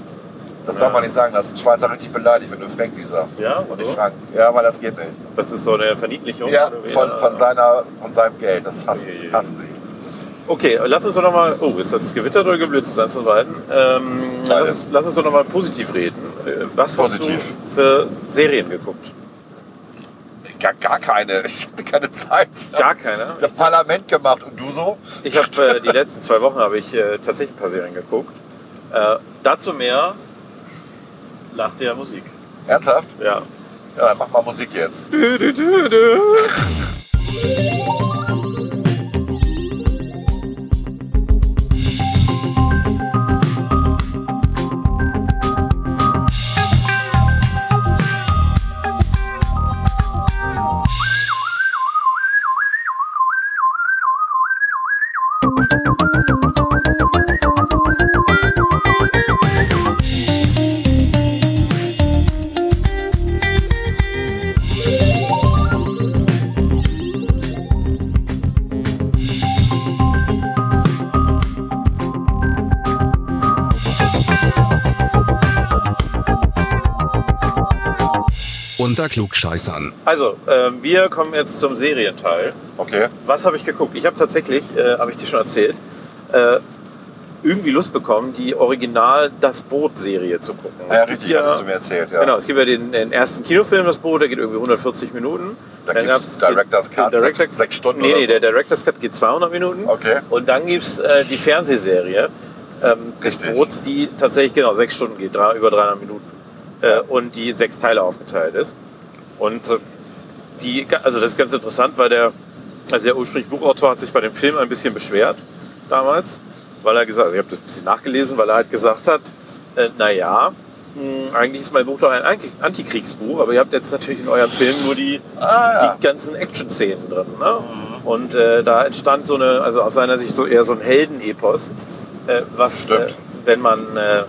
Das Ja. darf man nicht sagen, das ist ein Schweizer richtig beleidigt, wenn du Frankli sagst. Ja, Und nicht? Frank. Ja, weil das geht nicht. Das ist so eine Verniedlichung. Ja, oder von, von, seiner, von seinem Geld. Das hassen, Uiuiui. hassen sie. Okay, lass uns doch nochmal. Oh, jetzt hat es gewittert oder geblitzt, eins von beiden. Ähm, lass, lass uns doch nochmal positiv reden. Äh, Was Positiv. hast du für Serien geguckt? Gar, gar keine. Ich hatte keine Zeit. Gar keine. Ich habe Parlament gemacht. Und du so? Ich habe äh, die letzten zwei Wochen habe ich äh, tatsächlich ein paar Serien geguckt. Äh, dazu mehr nach der Musik. Ernsthaft? Ja. Ja, dann mach mal Musik jetzt. Du, du, du, Unter Klugscheißern. Also, ähm, wir kommen jetzt zum Serienteil. Okay. Was habe ich geguckt? Ich habe tatsächlich, äh, habe ich dir schon erzählt, äh, irgendwie Lust bekommen, die Original Das Boot-Serie zu gucken. Ah, ja, Es gibt richtig, hattest du mir erzählt. Ja. Genau, es gibt ja den, den ersten Kinofilm, Das Boot, der geht irgendwie 140 Minuten. Da Dann gibt es gab's Director's Cut, den sechs, Director's- sechs Stunden Nee, oder nee, so. der Director's Cut geht 200 Minuten. Okay. Und dann gibt es äh, die Fernsehserie ähm, des. Boots, die tatsächlich genau sechs Stunden geht, drei, über 300 Minuten. Äh, und die in sechs Teile aufgeteilt ist. Und äh, die, also das ist ganz interessant, weil der, also der ursprüngliche Buchautor hat sich bei dem Film ein bisschen beschwert damals, weil er gesagt, also ich habe das ein bisschen nachgelesen, weil er halt gesagt hat, äh, naja, eigentlich ist mein Buch doch ein Anti- Antikriegsbuch, aber ihr habt jetzt natürlich in eurem Film nur die Ah, ja. die ganzen Action-Szenen drin. Ne? Und äh, da entstand so eine, also aus seiner Sicht so eher so ein Heldenepos, äh, was, äh, wenn man äh,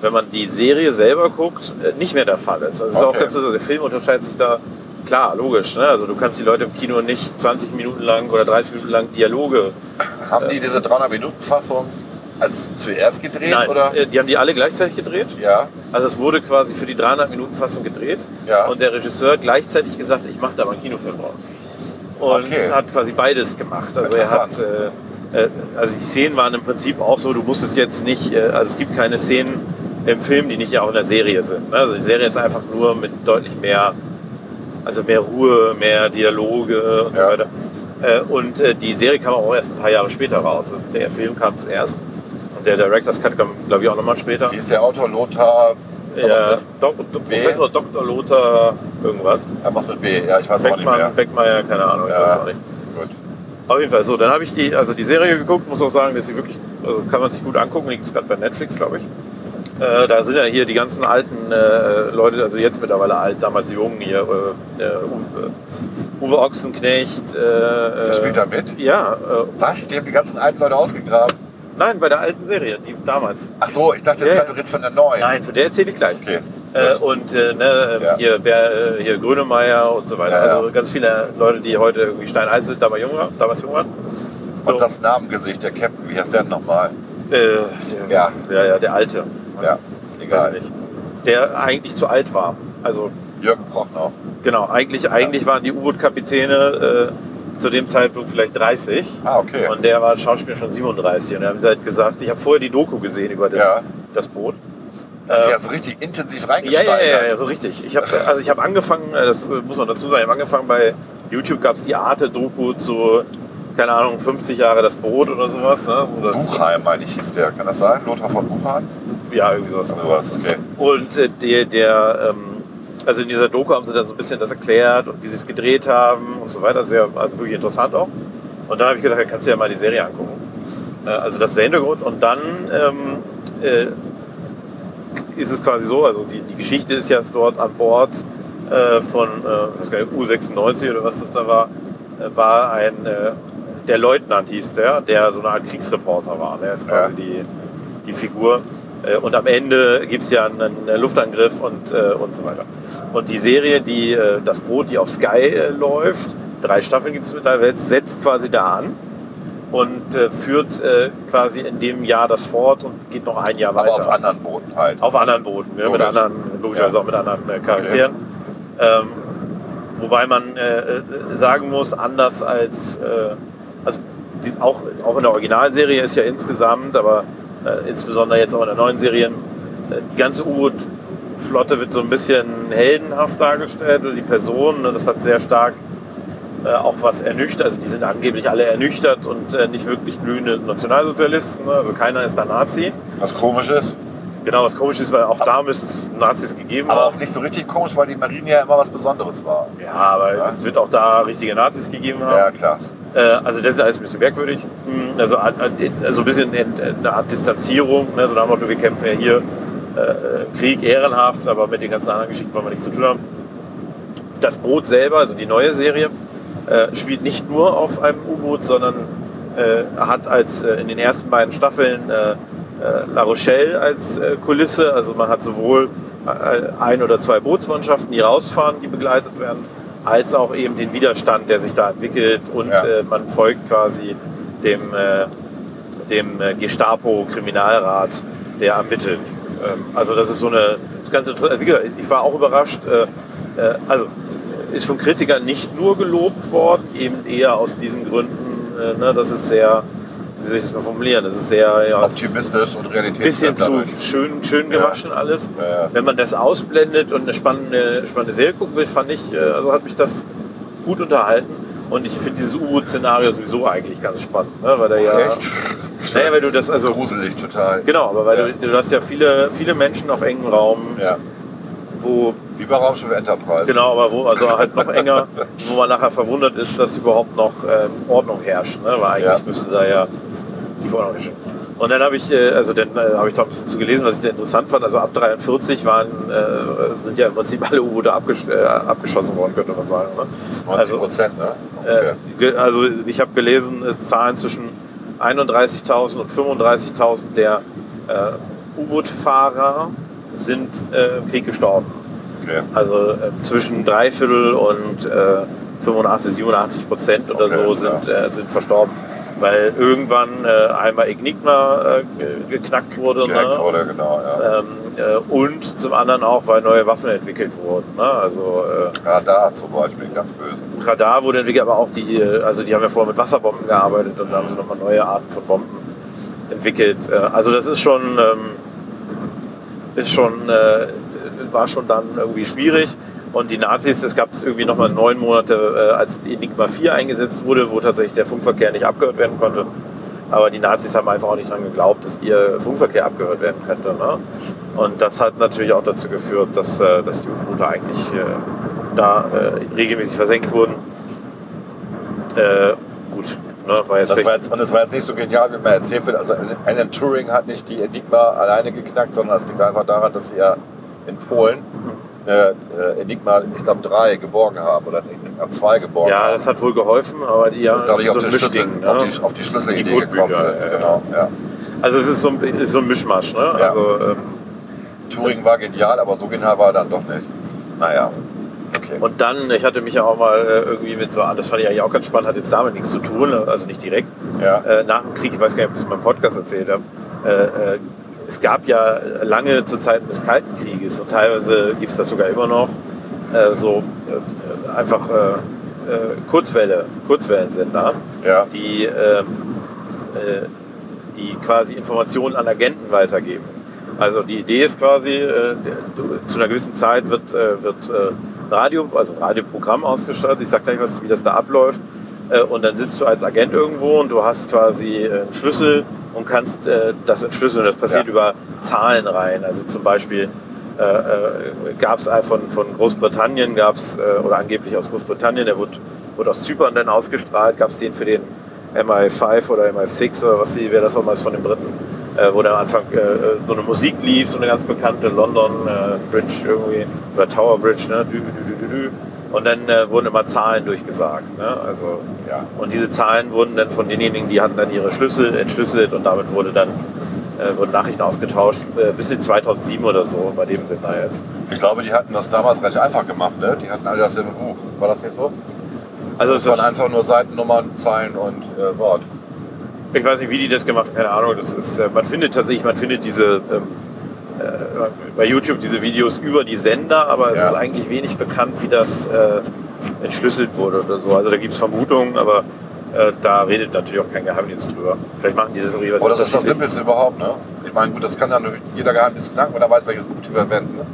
wenn man die Serie selber guckt, äh, nicht mehr der Fall ist. Also es ist auch Okay. ganz so, der Film unterscheidet sich da klar, logisch. Ne? Also du kannst die Leute im Kino nicht 20 Minuten lang oder 30 Minuten lang Dialoge. Haben die diese 300-Minuten-Fassung als zuerst gedreht? Nein, Oder? äh, die haben die alle gleichzeitig gedreht. Ja, Also es wurde quasi für die 300 Minuten Fassung gedreht. ja. Und der Regisseur hat gleichzeitig gesagt, ich mache da mal einen Kinofilm raus. Und Okay. hat quasi beides gemacht. Also er hat, äh, äh, also die Szenen waren im Prinzip auch so, du musstest jetzt nicht, äh, also es gibt keine Szenen im Film, die nicht ja auch in der Serie sind. ne? Also die Serie ist einfach nur mit deutlich mehr, also mehr Ruhe, mehr Dialoge und so Ja. weiter. Äh, und äh, die Serie kam auch erst ein paar Jahre später raus. Also der Film kam zuerst. Und der Director's Cut kam, glaube ich, auch nochmal später. Wie ist der Autor Lothar? Ja, Dok B? Professor Dr. Lothar irgendwas. Ja, was mit B? Ja, ich weiß auch nicht mehr. Beckmann, Beckmeier, keine Ahnung, ich Ja. weiß es auch nicht. Gut. Auf jeden Fall, so, dann habe ich die, also die Serie geguckt, muss auch sagen, dass sie wirklich, also kann man sich gut angucken, liegt gerade bei Netflix, glaube ich. Äh, da sind ja hier die ganzen alten äh, Leute, also jetzt mittlerweile alt, damals jung, hier, äh, äh, Uwe, Uwe Ochsenknecht. Äh, Der äh, spielt da mit? Ja, Was? Die haben die ganzen alten Leute ausgegraben? nein, bei der alten Serie, die damals. Ach so, ich dachte, jetzt Ja, du redest von der neuen. Nein, von der erzähle ich gleich. Okay. Und ne, Ja. hier, Bär, hier Grönemeyer und so weiter. Ja. Also ganz viele Leute, die heute irgendwie steinalt sind, damals jung waren. Damals jung waren. So, Und das Namengesicht, der Captain, wie heißt der denn nochmal? der, Ja. ja, ja, der Alte. Ja, egal. ich nicht. Der eigentlich zu alt war. Also Jürgen Prochnow. genau, eigentlich, eigentlich waren die U-Boot-Kapitäne äh, zu dem Zeitpunkt vielleicht 30 Ah, okay. und der war Schauspieler schon 37 und da haben sie halt gesagt, ich habe vorher die Doku gesehen über das, Ja. das Boot. Das ist Äh, ja so richtig intensiv Ja, ja, reingesteigert. ja, ja, so richtig. Ich habe also ich habe angefangen, äh, das äh, muss man dazu sagen, ich habe angefangen bei YouTube gab es die Arte-Doku zu, keine Ahnung, 50 Jahre das Boot oder sowas. Ne? Oder, Buchheim, meine ich, hieß der. Kann das sein? Lothar von Buchheim? ja, irgendwie sowas. Oder was? Okay. Und äh, der, der ähm, also in dieser Doku haben sie dann so ein bisschen das erklärt und wie sie es gedreht haben und so weiter. Sehr, also wirklich interessant auch. Und dann habe ich gedacht, kannst du ja mal die Serie angucken. Äh, also das ist der Hintergrund. Und dann ähm, äh, ist es quasi so, also die, die Geschichte ist ja dort an Bord äh, von äh, was gar nicht, U96 oder was das da war, äh, war ein, äh, der Leutnant hieß der, der so eine Art Kriegsreporter war. Der ist quasi Ja. die, die Figur. Äh, Und am Ende gibt es ja einen, Luftangriff und, äh, und so weiter. Und die Serie, die, äh, das Boot, die auf Sky läuft, drei Staffeln gibt es mittlerweile, setzt quasi da an und äh, führt äh, quasi in dem Jahr das fort und geht noch ein Jahr Aber weiter. auf anderen Booten halt. Auf anderen Booten, ja, mit anderen, logischerweise Ja. auch mit anderen äh, Charakteren. Ähm, wobei man sagen muss, anders als, also auch, auch in der Originalserie ist ja insgesamt, aber äh, insbesondere jetzt auch in der neuen Serie, äh, die ganze U-Boot-Flotte wird so ein bisschen heldenhaft dargestellt oder die Personen, ne, das hat sehr stark äh, auch was ernüchtert, also die sind angeblich alle ernüchtert und äh, nicht wirklich glühende Nationalsozialisten, ne, also keiner ist da Nazi. Was komisch ist. Genau, was komisch ist, weil auch da müsste es Nazis gegeben Aber auch haben. nicht so richtig komisch, weil die Marine ja immer was Besonderes war. Ja, aber Ja. es wird auch da richtige Nazis gegeben Ja, haben. klar. Äh, also das ist alles ein bisschen merkwürdig. Hm, Also also ein bisschen in- eine Art Distanzierung. Ne? So nach dem Motto, wir kämpfen ja hier äh, Krieg ehrenhaft, aber mit den ganzen anderen Geschichten wollen wir nichts zu tun haben. Das Boot selber, also die neue Serie, äh, spielt nicht nur auf einem U-Boot, sondern hat als in den ersten beiden Staffeln La Rochelle als Kulisse. Also man hat sowohl ein oder zwei Bootsmannschaften, die rausfahren, die begleitet werden, als auch eben den Widerstand, der sich da entwickelt und Ja. äh, man folgt quasi dem, äh, dem äh, Gestapo-Kriminalrat, der ermittelt. Ähm, also das ist so eine das ist ganz interessant. Wie gesagt, ich war auch überrascht. Äh, äh, also ist von Kritikern nicht nur gelobt worden, eben eher aus diesen Gründen. Ne, das ist sehr, wie soll ich das mal formulieren? Das ist sehr ja, Optimistisch und ein realitätsfremd bisschen zu schön, schön Ja. gewaschen alles. Ja, ja. Wenn man das ausblendet und eine spannende, spannende Serie gucken will, fand ich, äh, also hat mich das gut unterhalten. Und ich finde dieses U-Boot-Szenario sowieso eigentlich ganz spannend, ne? weil da ja, Echt? naja, weil du das also Gruselig total. genau, aber weil Ja. du, du hast ja viele, viele Menschen auf engem Raum, Ja. Wo Wie bei Raumschiff Enterprise. genau, aber wo also halt noch enger, wo man nachher verwundert ist, dass überhaupt noch ähm, Ordnung herrscht, ne? weil eigentlich Ja. müsste da ja die Ordnung herrschen. Und dann habe ich, äh, also dann äh, habe ich da ein bisschen zu gelesen, was ich da interessant fand. Also ab 43 waren, äh, sind ja im Prinzip alle U-Boote abgesch abgeschossen worden, könnte man sagen. Ne? 90 Prozent, ne? Ge- also ich habe gelesen, es Zahlen zwischen 31.000 und 35.000 der U-Boot-Fahrer sind äh, im Krieg gestorben. okay. Also äh, zwischen Dreiviertel und äh, 85, 87 Prozent oder Okay, so ja. sind, äh, sind verstorben. Weil irgendwann äh, einmal Enigma äh, ge- geknackt wurde. Ne? wurde, genau, ja. Ähm, äh, und zum anderen auch, weil neue Waffen entwickelt wurden. Ne? Also Radar zum Beispiel, ganz böse. Radar wurde entwickelt, aber auch die, also die haben ja vorher mit Wasserbomben gearbeitet und da haben sie nochmal neue Arten von Bomben entwickelt. Also das ist schon, ähm, ist schon äh, war schon dann irgendwie schwierig. Und die Nazis, es gab es irgendwie nochmal neun Monate, äh, als Enigma 4 eingesetzt wurde, wo tatsächlich der Funkverkehr nicht abgehört werden konnte. Aber die Nazis haben einfach auch nicht daran geglaubt, dass ihr Funkverkehr abgehört werden könnte. Ne? Und das hat natürlich auch dazu geführt, dass, äh, dass die U-Boote eigentlich äh, da äh, regelmäßig versenkt wurden. Äh, ne, war Das war jetzt, und es war jetzt nicht so genial, wie man erzählt wird. Also Alan Turing hat nicht die Enigma alleine geknackt, sondern es liegt einfach daran, dass sie ja in Polen eine äh, Enigma, ich glaube, 3 geborgen haben oder Enigma 2 geborgen ja, das hat wohl geholfen, aber die, ja, dadurch auf, so Schlüssel, Mischding. auf, Ne? die, auf die Schlüsselidee Die gekommen sind. ja. Genau, ja. Also es ist so ein, ist so ein Mischmasch. Ne? Also, ähm, Turing war genial, aber so genial war er dann doch nicht. Naja, okay. Und dann, ich hatte mich ja auch mal äh, irgendwie mit so, das fand ich eigentlich auch ganz spannend, hat jetzt damit nichts zu tun, also nicht direkt. ja. Äh, nach dem Krieg, ich weiß gar nicht, ob ich das in meinem Podcast erzählt habe, äh, es gab ja lange zu Zeiten des Kalten Krieges und teilweise gibt es das sogar immer noch, so einfach Kurzwelle, Kurzwellensender, ja. die, ähm, äh, die quasi Informationen an Agenten weitergeben. Also die Idee ist quasi, äh, zu einer gewissen Zeit wird, äh, wird äh, ein Radio, also ein Radioprogramm ausgestattet. Ich sage gleich, was, wie das da abläuft. Äh, und dann sitzt du als Agent irgendwo und du hast quasi einen Schlüssel und kannst das entschlüsseln. Das passiert Ja. über Zahlenreihen. Also zum Beispiel gab es von, von Großbritannien, gab es, oder angeblich aus Großbritannien, der wurde, wurde aus Zypern dann ausgestrahlt, gab es den für den MI5 oder MI6 oder was die, wer das auch mal ist von den Briten, äh, wo dann am Anfang äh, so eine Musik lief, so eine ganz bekannte London äh, Bridge irgendwie, oder Tower Bridge, ne? Dü, dü, dü, dü, dü. Und dann äh, wurden immer Zahlen durchgesagt. Ne? Also, ja. und diese Zahlen wurden dann von denjenigen, die hatten dann ihre Schlüssel entschlüsselt und damit wurde dann äh, wurden Nachrichten ausgetauscht, äh, bis in 2007 oder so, bei dem sind da jetzt. Ich glaube, die hatten das damals recht einfach gemacht. Ne? Die hatten all das im Buch. War das nicht so? Also das es waren einfach nur Seitennummern, Zeilen und äh, Wort. ich weiß nicht, wie die das gemacht haben, keine Ahnung. Das ist, äh, man findet tatsächlich, man findet diese ähm, äh, bei YouTube diese Videos über die Sender, aber es Ja. ist eigentlich wenig bekannt, wie das äh, entschlüsselt wurde oder so. Also da gibt es Vermutungen, aber äh, da redet natürlich auch kein Geheimdienst drüber. Vielleicht machen die das auch jeweils Aber das ist das. Simpelste überhaupt. Ne? Ich meine, gut, das kann dann natürlich jeder Geheimdienst knacken, wenn er weiß, welches Buch die verwenden. Ne?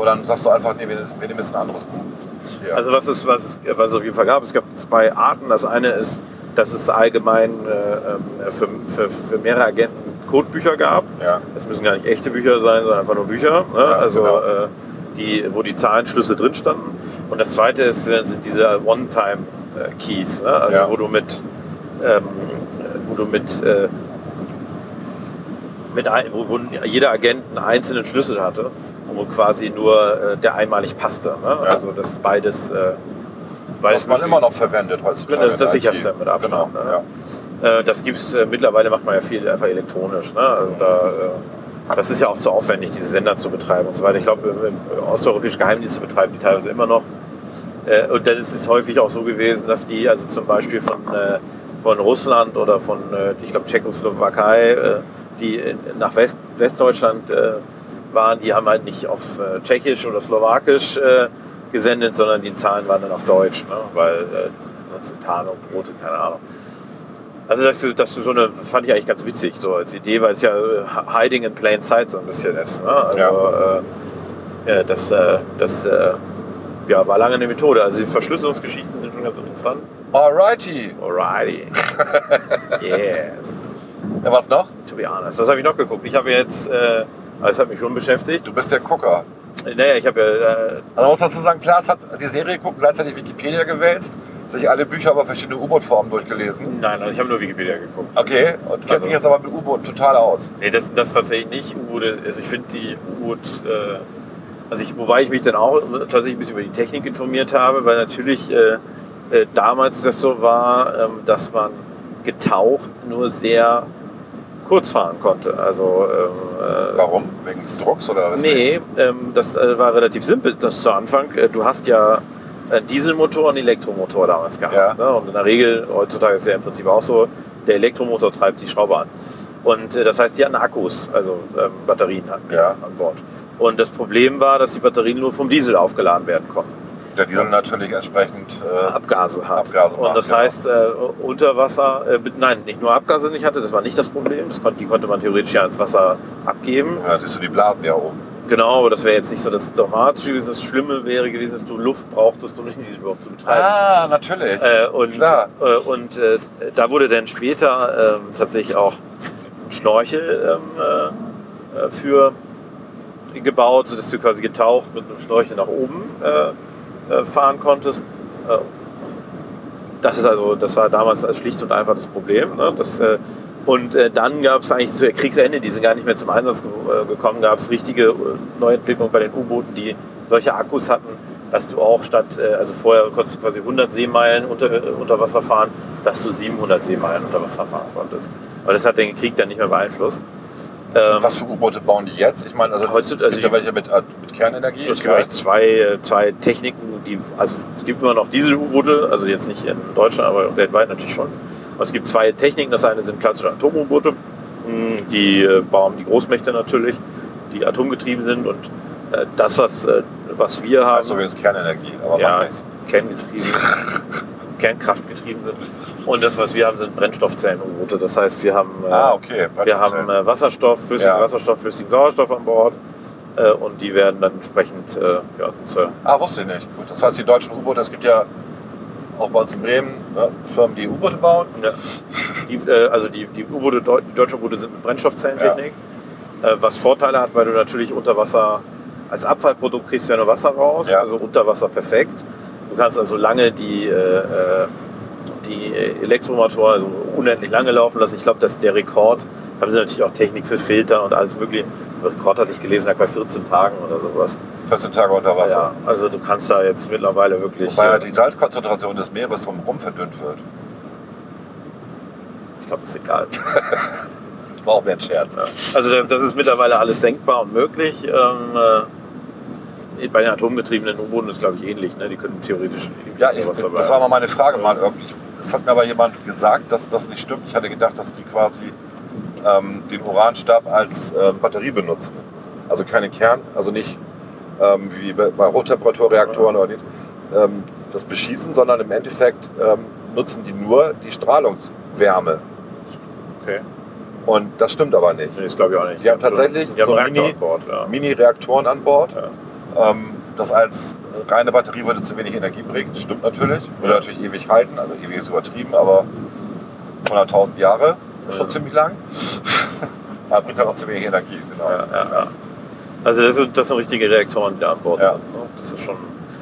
Aber dann sagst du einfach, nee, wir, wir nehmen jetzt ein anderes Buch. Ja. Also was es, was, es, was es auf jeden Fall gab, es gab zwei Arten. Das eine ist, dass es allgemein äh, ähm, für, für, für mehrere Agenten Codebücher gab. ja. Es müssen gar nicht echte Bücher sein, sondern einfach nur Bücher. Ne? Ja, also genau. äh, die, wo die Zahlenschlüsse drin standen. Und das zweite ist, äh, sind diese One-Time-Keys, ne? also Ja. wo du mit, ähm, wo du mit, äh, mit ein, wo, wo jeder Agent einen einzelnen Schlüssel hatte wo quasi nur äh, der einmalig passte. Ne? Ja. Also das beides, äh, beides Was man immer noch verwendet heutzutage. Das ist das sicherste mit Abstand, Genau, ne? ja. Äh, das gibt's äh, mittlerweile macht man ja viel einfach elektronisch. Ne? Also da, äh, das ist ja auch zu aufwendig, diese Sender zu betreiben und so weiter. Ich glaube, osteuropäische Geheimdienste betreiben die teilweise immer noch. Äh, und dann ist es häufig auch so gewesen, dass die also zum Beispiel von, von Russland oder von, ich glaube, Tschechoslowakei, die nach West, Westdeutschland waren, die haben halt nicht auf äh, Tschechisch oder Slowakisch äh, gesendet, sondern die Zahlen waren dann auf Deutsch, ne? weil äh, Tarnung, Brote, keine Ahnung. Also dass du, dass du so eine, fand ich eigentlich ganz witzig, so als Idee, weil es ja äh, Hiding in Plain Sight so ein bisschen ist. Ne? Also äh, äh, das, äh, das äh, ja, war lange eine Methode. Also die Verschlüsselungsgeschichten sind schon ganz interessant. Alrighty. Alrighty. yes. Ja, was noch? To be honest. Was habe ich noch geguckt? Ich habe jetzt, äh, das hat mich schon beschäftigt. Du bist der Gucker. Naja, ich habe ja, äh, Also muss dazu sagen, Klaas hat die Serie geguckt, gleichzeitig Wikipedia gewälzt, sich alle Bücher über verschiedene U-Boot-Formen durchgelesen. nein, also ich habe nur Wikipedia geguckt. Okay, und kennst Also- dich jetzt aber mit U-Boot total aus. Nee, das, das tatsächlich nicht. U-Boote, also ich finde die U-Boot, äh, also ich, wobei ich mich dann auch tatsächlich ein bisschen über die Technik informiert habe, weil natürlich äh, äh, damals das so war, ähm, dass man getaucht nur sehr kurz fahren konnte. Also ähm, äh, Warum? Wegen des Drucks oder was? Nee, ähm, das äh, war relativ simpel das zu Anfang. Äh, du hast ja einen Dieselmotor und einen Elektromotor damals gehabt. Ja. Ne? Und in der Regel, heutzutage ist ja im Prinzip auch so, der Elektromotor treibt die Schraube an. Und äh, das heißt, die hatten Akkus, also ähm, Batterien hatten Ja. an Bord. Und das Problem war, dass die Batterien nur vom Diesel aufgeladen werden konnten. Der Diesel natürlich entsprechend. Äh, Abgase hat. Abgase und das genau. heißt, äh, unter Wasser, äh, nein, nicht nur Abgase nicht hatte, das war nicht das Problem. Das konnte, die konnte man theoretisch ja ins Wasser abgeben. ja, siehst du die Blasen ja oben. Genau, aber das wäre jetzt nicht so das Dramatische gewesen. Das Schlimme wäre gewesen, dass du Luft brauchtest, um diese überhaupt zu betreiben. Ah, natürlich. Äh, und Klar. äh, und äh, da wurde dann später ähm, tatsächlich auch ein Schnorchel ähm, äh, äh, für gebaut, sodass du quasi getaucht mit einem Schnorchel nach oben äh, äh, fahren konntest. Äh, das ist also, das war damals als schlicht und einfach das Problem. Ne? Das, äh, und dann gab es eigentlich zu Kriegsende, die sind gar nicht mehr zum Einsatz ge gekommen, gab es richtige Neuentwicklungen bei den U-Booten, die solche Akkus hatten, dass du auch statt, also vorher konntest du quasi 100 Seemeilen unter, unter Wasser fahren, dass du 700 Seemeilen unter Wasser fahren konntest. Aber das hat den Krieg dann nicht mehr beeinflusst. Ähm, Was für U-Boote bauen die jetzt? Ich meine, also Heutzutage- also gibt ja welche mit, äh, mit Kernenergie. Es gibt eigentlich zwei, äh, zwei Techniken, die, also es gibt immer noch Diesel-U-Boote, also jetzt nicht in Deutschland, aber weltweit natürlich schon. Aber es gibt zwei Techniken. Das eine sind klassische Atom-U-Boote, mh, die äh, bauen die Großmächte natürlich, die atomgetrieben sind und äh, das, was, äh, was wir das haben, heißt so wie jetzt Kernenergie, aber Ja. kerngetrieben, kernkraftgetrieben sind. Und das, was wir haben, sind Brennstoffzellen-U-Boote. Das heißt, wir haben, äh, Ah, okay. wir haben äh, Wasserstoff, flüssigen Ja. Wasserstoff, flüssigen Sauerstoff an Bord. Äh, und die werden dann entsprechend ja, zur ah, wusste ich nicht. Gut, das heißt, die deutschen U-Boote, es gibt ja auch bei uns in Bremen ne, Firmen, die U-Boote bauen. Ja. Die, also die, die U-Boote, die deutschen U-Boote sind mit Brennstoffzellentechnik, äh, was Vorteile hat, weil du natürlich unter Wasser als Abfallprodukt kriegst du ja nur Wasser raus, Ja. also unter Wasser perfekt. Du kannst also lange die, äh, die Elektromotoren also unendlich lange laufen lassen. Ich glaube, dass der Rekord, da haben sie natürlich auch Technik für Filter und alles mögliche. Der Rekord hatte ich gelesen, lag bei 14 Tagen oder sowas. 14 Tage unter Wasser. Ja, also du kannst da jetzt mittlerweile wirklich, Wobei ja äh, die Salzkonzentration des Meeres drumherum verdünnt wird. ich glaube, ist egal. Das war auch mehr ein Scherz. Ja. Also da- das ist mittlerweile alles denkbar und möglich. Ähm, äh, bei den atomgetriebenen U-Booten ist glaube ich ähnlich. Ne? Die können theoretisch Ja, ich, das war mal meine Frage mal irgendwie. Es hat mir aber jemand gesagt, dass das nicht stimmt. Ich hatte gedacht, dass die quasi ähm, den Uranstab als ähm, Batterie benutzen. Also keine Kern, also nicht ähm, wie bei bei Hochtemperaturreaktoren oder nicht, ähm, das beschießen, sondern im Endeffekt ähm, nutzen die nur die Strahlungswärme. Okay. Und das stimmt aber nicht. Nee, das glaube ich auch nicht. Die haben tatsächlich so einen Reaktor Mini- an Bord. Ja. Mini-Reaktoren an Bord. Ja. Das als reine Batterie würde zu wenig Energie bringen. Das stimmt natürlich. Würde Ja. natürlich ewig halten. Also ewig ist übertrieben, aber 100.000 Jahre ist schon Ja. ziemlich lang. Aber bringt halt auch zu wenig Energie. Genau. Ja, ja, ja. Also das sind, das sind richtige Reaktoren, die da an Bord Ja. sind. Ne? Das ist schon.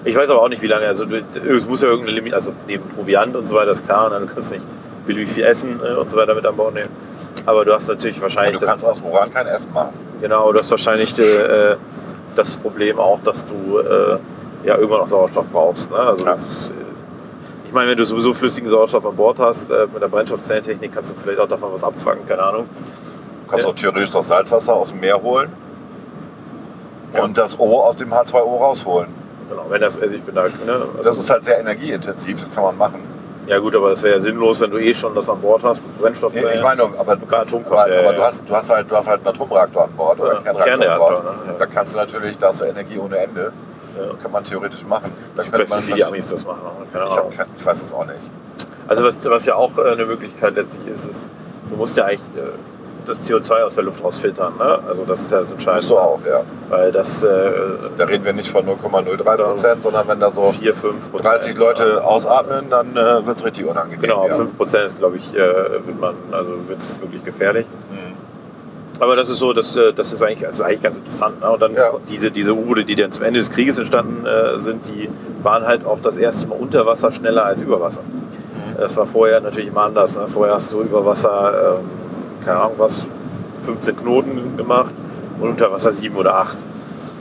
Ich weiß aber auch nicht, wie lange. Also es muss ja irgendeine Limit, also neben Proviant und so weiter ist klar. Ne? Du kannst nicht beliebig viel Essen äh, und so weiter mit an Bord nehmen. Aber du hast natürlich wahrscheinlich du kannst aus Uran kein Essen machen. Genau, du hast wahrscheinlich äh, das Problem auch, dass du äh, ja irgendwann auch Sauerstoff brauchst. Ne? Also Ja. das, äh, ich meine, wenn du sowieso flüssigen Sauerstoff an Bord hast, äh, mit der Brennstoffzellentechnik kannst du vielleicht auch davon was abzwacken, keine Ahnung. Du kannst Ja. auch theoretisch das Salzwasser aus dem Meer holen Ja. und das O aus dem H2O rausholen. Genau, wenn das, also ich bin da, ne? Das Also, ist halt sehr energieintensiv, das kann man machen. ja gut, aber das wäre ja sinnlos, wenn du eh schon das an Bord hast mit Nee, Brennstoffzellen. ich meine, aber du, kannst, aber, aber ja. du, hast, du, hast halt, du hast halt einen Atomreaktor an Bord oder ja, einen Kernreaktor, Kernreaktor, an Bord. ne? Da Ja. kannst du natürlich, da hast du Energie ohne Ende. Ja. Kann man theoretisch machen. Da Ich weiß nicht, wie die Amis das machen, keine Ich, Ahnung. kein, ich weiß es auch nicht. Also was, was ja auch äh, eine Möglichkeit letztlich ist, ist, du musst ja eigentlich äh, das CO2 aus der Luft rausfiltern. Ne? Also das ist ja das Entscheidende. Musst du auch, ja. Weil das äh, Da reden wir nicht von 0,03 Prozent, sondern wenn da so 4, 5 Prozent. 30 Leute ausatmen, dann äh, wird es richtig unangenehm. Genau, ja. 5 Prozent ist, glaube ich, äh, wird man, also wird es wirklich gefährlich. Mhm. Aber das ist so, das, äh, das ist eigentlich, das ist eigentlich ganz interessant. Ne? Und dann Ja. diese, diese U-Boote, die dann zum Ende des Krieges entstanden äh, sind, die waren halt auch das erste Mal unter Wasser schneller als über Wasser. Mhm. Das war vorher natürlich immer anders. Ne? Vorher hast du über Wasser, ähm, keine Ahnung was, 15 Knoten gemacht und unter Wasser 7 oder 8.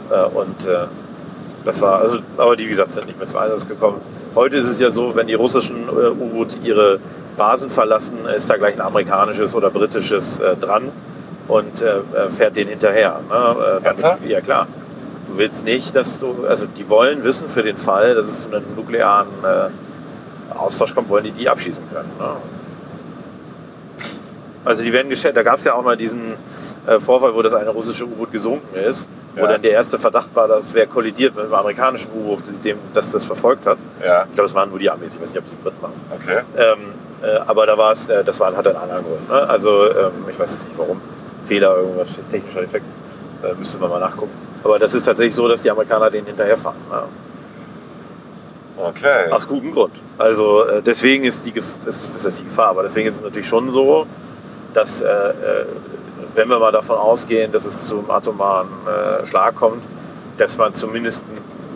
Äh, und äh, das war, also, aber die, wie gesagt, sind nicht mehr zum Einsatz gekommen. Heute ist es ja so, wenn die russischen äh, U-Boote ihre Basen verlassen, ist da gleich ein amerikanisches oder britisches äh, dran und äh, äh, fährt den hinterher. Ne? Äh, Ernsthaft? ja, klar. Du willst nicht, dass du, also die wollen wissen für den Fall, dass es zu einem nuklearen äh, Austausch kommt, wollen die die abschießen können. Ne? Also die werden geschätzt. Da gab es ja auch mal diesen äh, Vorfall, wo das eine russische U-Boot gesunken ist, wo Ja. dann der erste Verdacht war, das wäre kollidiert mit einem amerikanischen U-Boot, dem das das verfolgt hat. Ja, Ich glaube, es waren nur die Amis, ich weiß nicht, ob die Briten waren. okay. Ähm, äh, aber da war es, äh, das war, hat einen anderen Grund. Ne? Also ähm, ich weiß jetzt nicht warum. Fehler, irgendwas, technischer Defekt. Äh, müsste man mal nachgucken. Aber das ist tatsächlich so, dass die Amerikaner denen hinterherfahren. Ja. Okay. Aus gutem Grund. Also äh, deswegen ist die, Gef ist, was heißt die Gefahr, aber deswegen ist es natürlich schon so, dass äh, äh, wenn wir mal davon ausgehen, dass es zum atomaren äh, Schlag kommt, dass man zumindest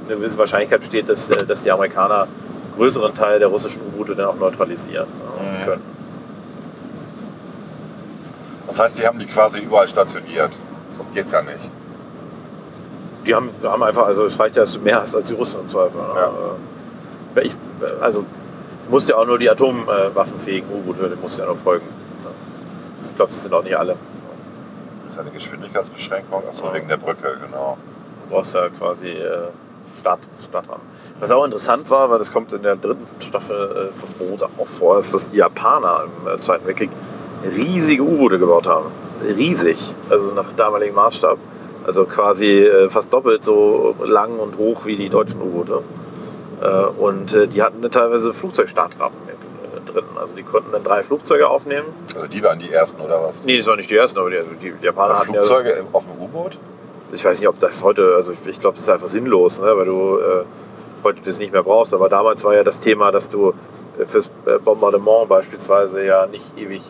eine gewisse Wahrscheinlichkeit besteht, dass, äh, dass die Amerikaner einen größeren Teil der russischen U-Boote dann auch neutralisieren Mhm. können. Das heißt, die haben die quasi überall stationiert. Sonst geht's ja nicht. Die haben, haben einfach, also es reicht ja, dass du mehr hast als die Russen im Zweifel. Ja. Äh, Ich, also musst ja auch nur die atomwaffenfähigen U-Boote, die musst ja noch folgen. Ich glaube, das sind auch nicht alle. Das ist eine Geschwindigkeitsbeschränkung. Achso, Ja. wegen der Brücke, genau. Du brauchst ja quasi äh, Stadt, Stadtrahmen. Was auch interessant war, weil das kommt in der dritten Staffel äh, von Boot auch vor, ist, dass die Japaner im äh, Zweiten Weltkrieg riesige U-Boote gebaut haben. Riesig, also nach damaligem Maßstab. Also quasi äh, fast doppelt so lang und hoch wie die deutschen U-Boote. Äh, und äh, die hatten teilweise äh, drin. Also die konnten dann drei Flugzeuge aufnehmen. Also die waren die ersten oder was? Nee, das waren nicht die ersten, aber die, also die Japaner hatten ja Flugzeuge im- auf dem U-Boot? ich weiß nicht, ob das heute, also ich, ich glaube, das ist einfach sinnlos, ne? weil du heute das nicht mehr brauchst. Aber damals war ja das Thema, dass du fürs Bombardement beispielsweise ja nicht ewig,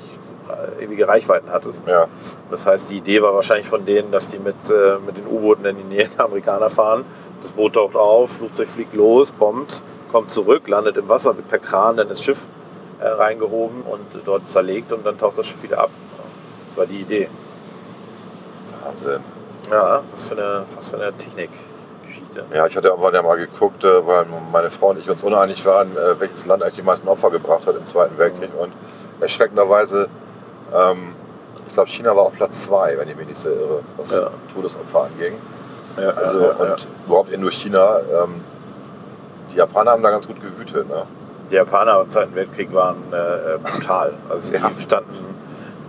ewige Reichweiten hattest. Ja. Das heißt, die Idee war wahrscheinlich von denen, dass die mit, äh, mit den U-Booten in die Nähe der Amerikaner fahren. Das Boot taucht auf, Flugzeug fliegt los, bombt, kommt zurück, landet im Wasser, wird per Kran dann ins Schiff äh, reingehoben und dort zerlegt und dann taucht das Schiff wieder ab. Das war die Idee. Wahnsinn. Ja, was für eine, was für eine Technikgeschichte. Ja, ich hatte irgendwann ja mal geguckt, äh, weil meine Frau und ich uns uneinig waren, äh, welches Land eigentlich die meisten Opfer gebracht hat im Zweiten Weltkrieg. Und erschreckenderweise, ähm, ich glaube, China war auf Platz zwei, wenn ich mich nicht so irre, was Ja. Todesopfer anging. Ja, Also, ja, und überhaupt Indochina, ähm, die Japaner haben da ganz gut gewütet. Ne? Die Japaner im Zweiten Weltkrieg waren äh, brutal. Also die standen,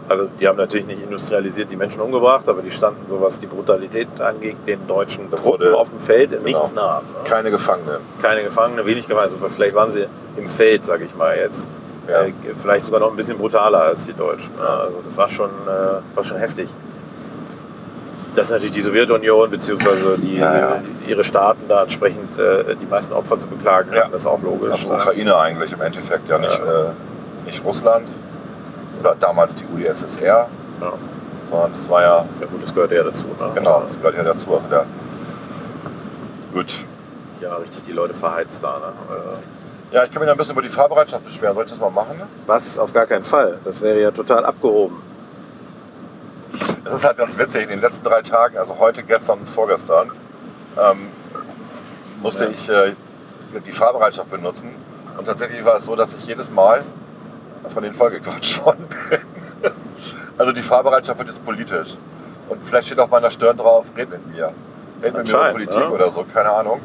also die haben natürlich nicht industrialisiert die Menschen umgebracht, aber die standen, so was die Brutalität angeht, den deutschen Das Truppen wurde- auf dem Feld genau. nichts nah. Ne? Keine Gefangenen. Keine Gefangene, wenig Gefangene. Also vielleicht waren sie im Feld, sage ich mal jetzt. Ja. Äh, vielleicht sogar noch ein bisschen brutaler als die Deutschen. Ne? Also das war schon, äh, war schon heftig. Dass natürlich die Sowjetunion bzw. Ja, ja. ihre Staaten da entsprechend äh, die meisten Opfer zu beklagen Ja. hatten, ist auch logisch. Also ne? Ukraine eigentlich im Endeffekt, ja nicht. Äh, nicht Russland oder damals die UdSSR, Ja. sondern es war ja, Ja gut, das gehört ja dazu. Ne? genau, das gehört ja dazu. Also der, gut. Ja, richtig die Leute verheizt da. Ne? Ja, ich kann mich ein bisschen über die Fahrbereitschaft beschweren. Soll ich das mal machen? Was? Auf gar keinen Fall. Das wäre ja total abgehoben. Es ist halt ganz witzig, in den letzten drei Tagen, also heute, gestern und vorgestern, ähm, musste Ja. ich äh, die Fahrbereitschaft benutzen. Und tatsächlich war es so, dass ich jedes Mal von den vollgequatscht worden bin. Also die Fahrbereitschaft wird jetzt politisch. Und vielleicht steht auf meiner Stirn drauf, red mit mir. Red mit mir über Politik ja. oder so, keine Ahnung.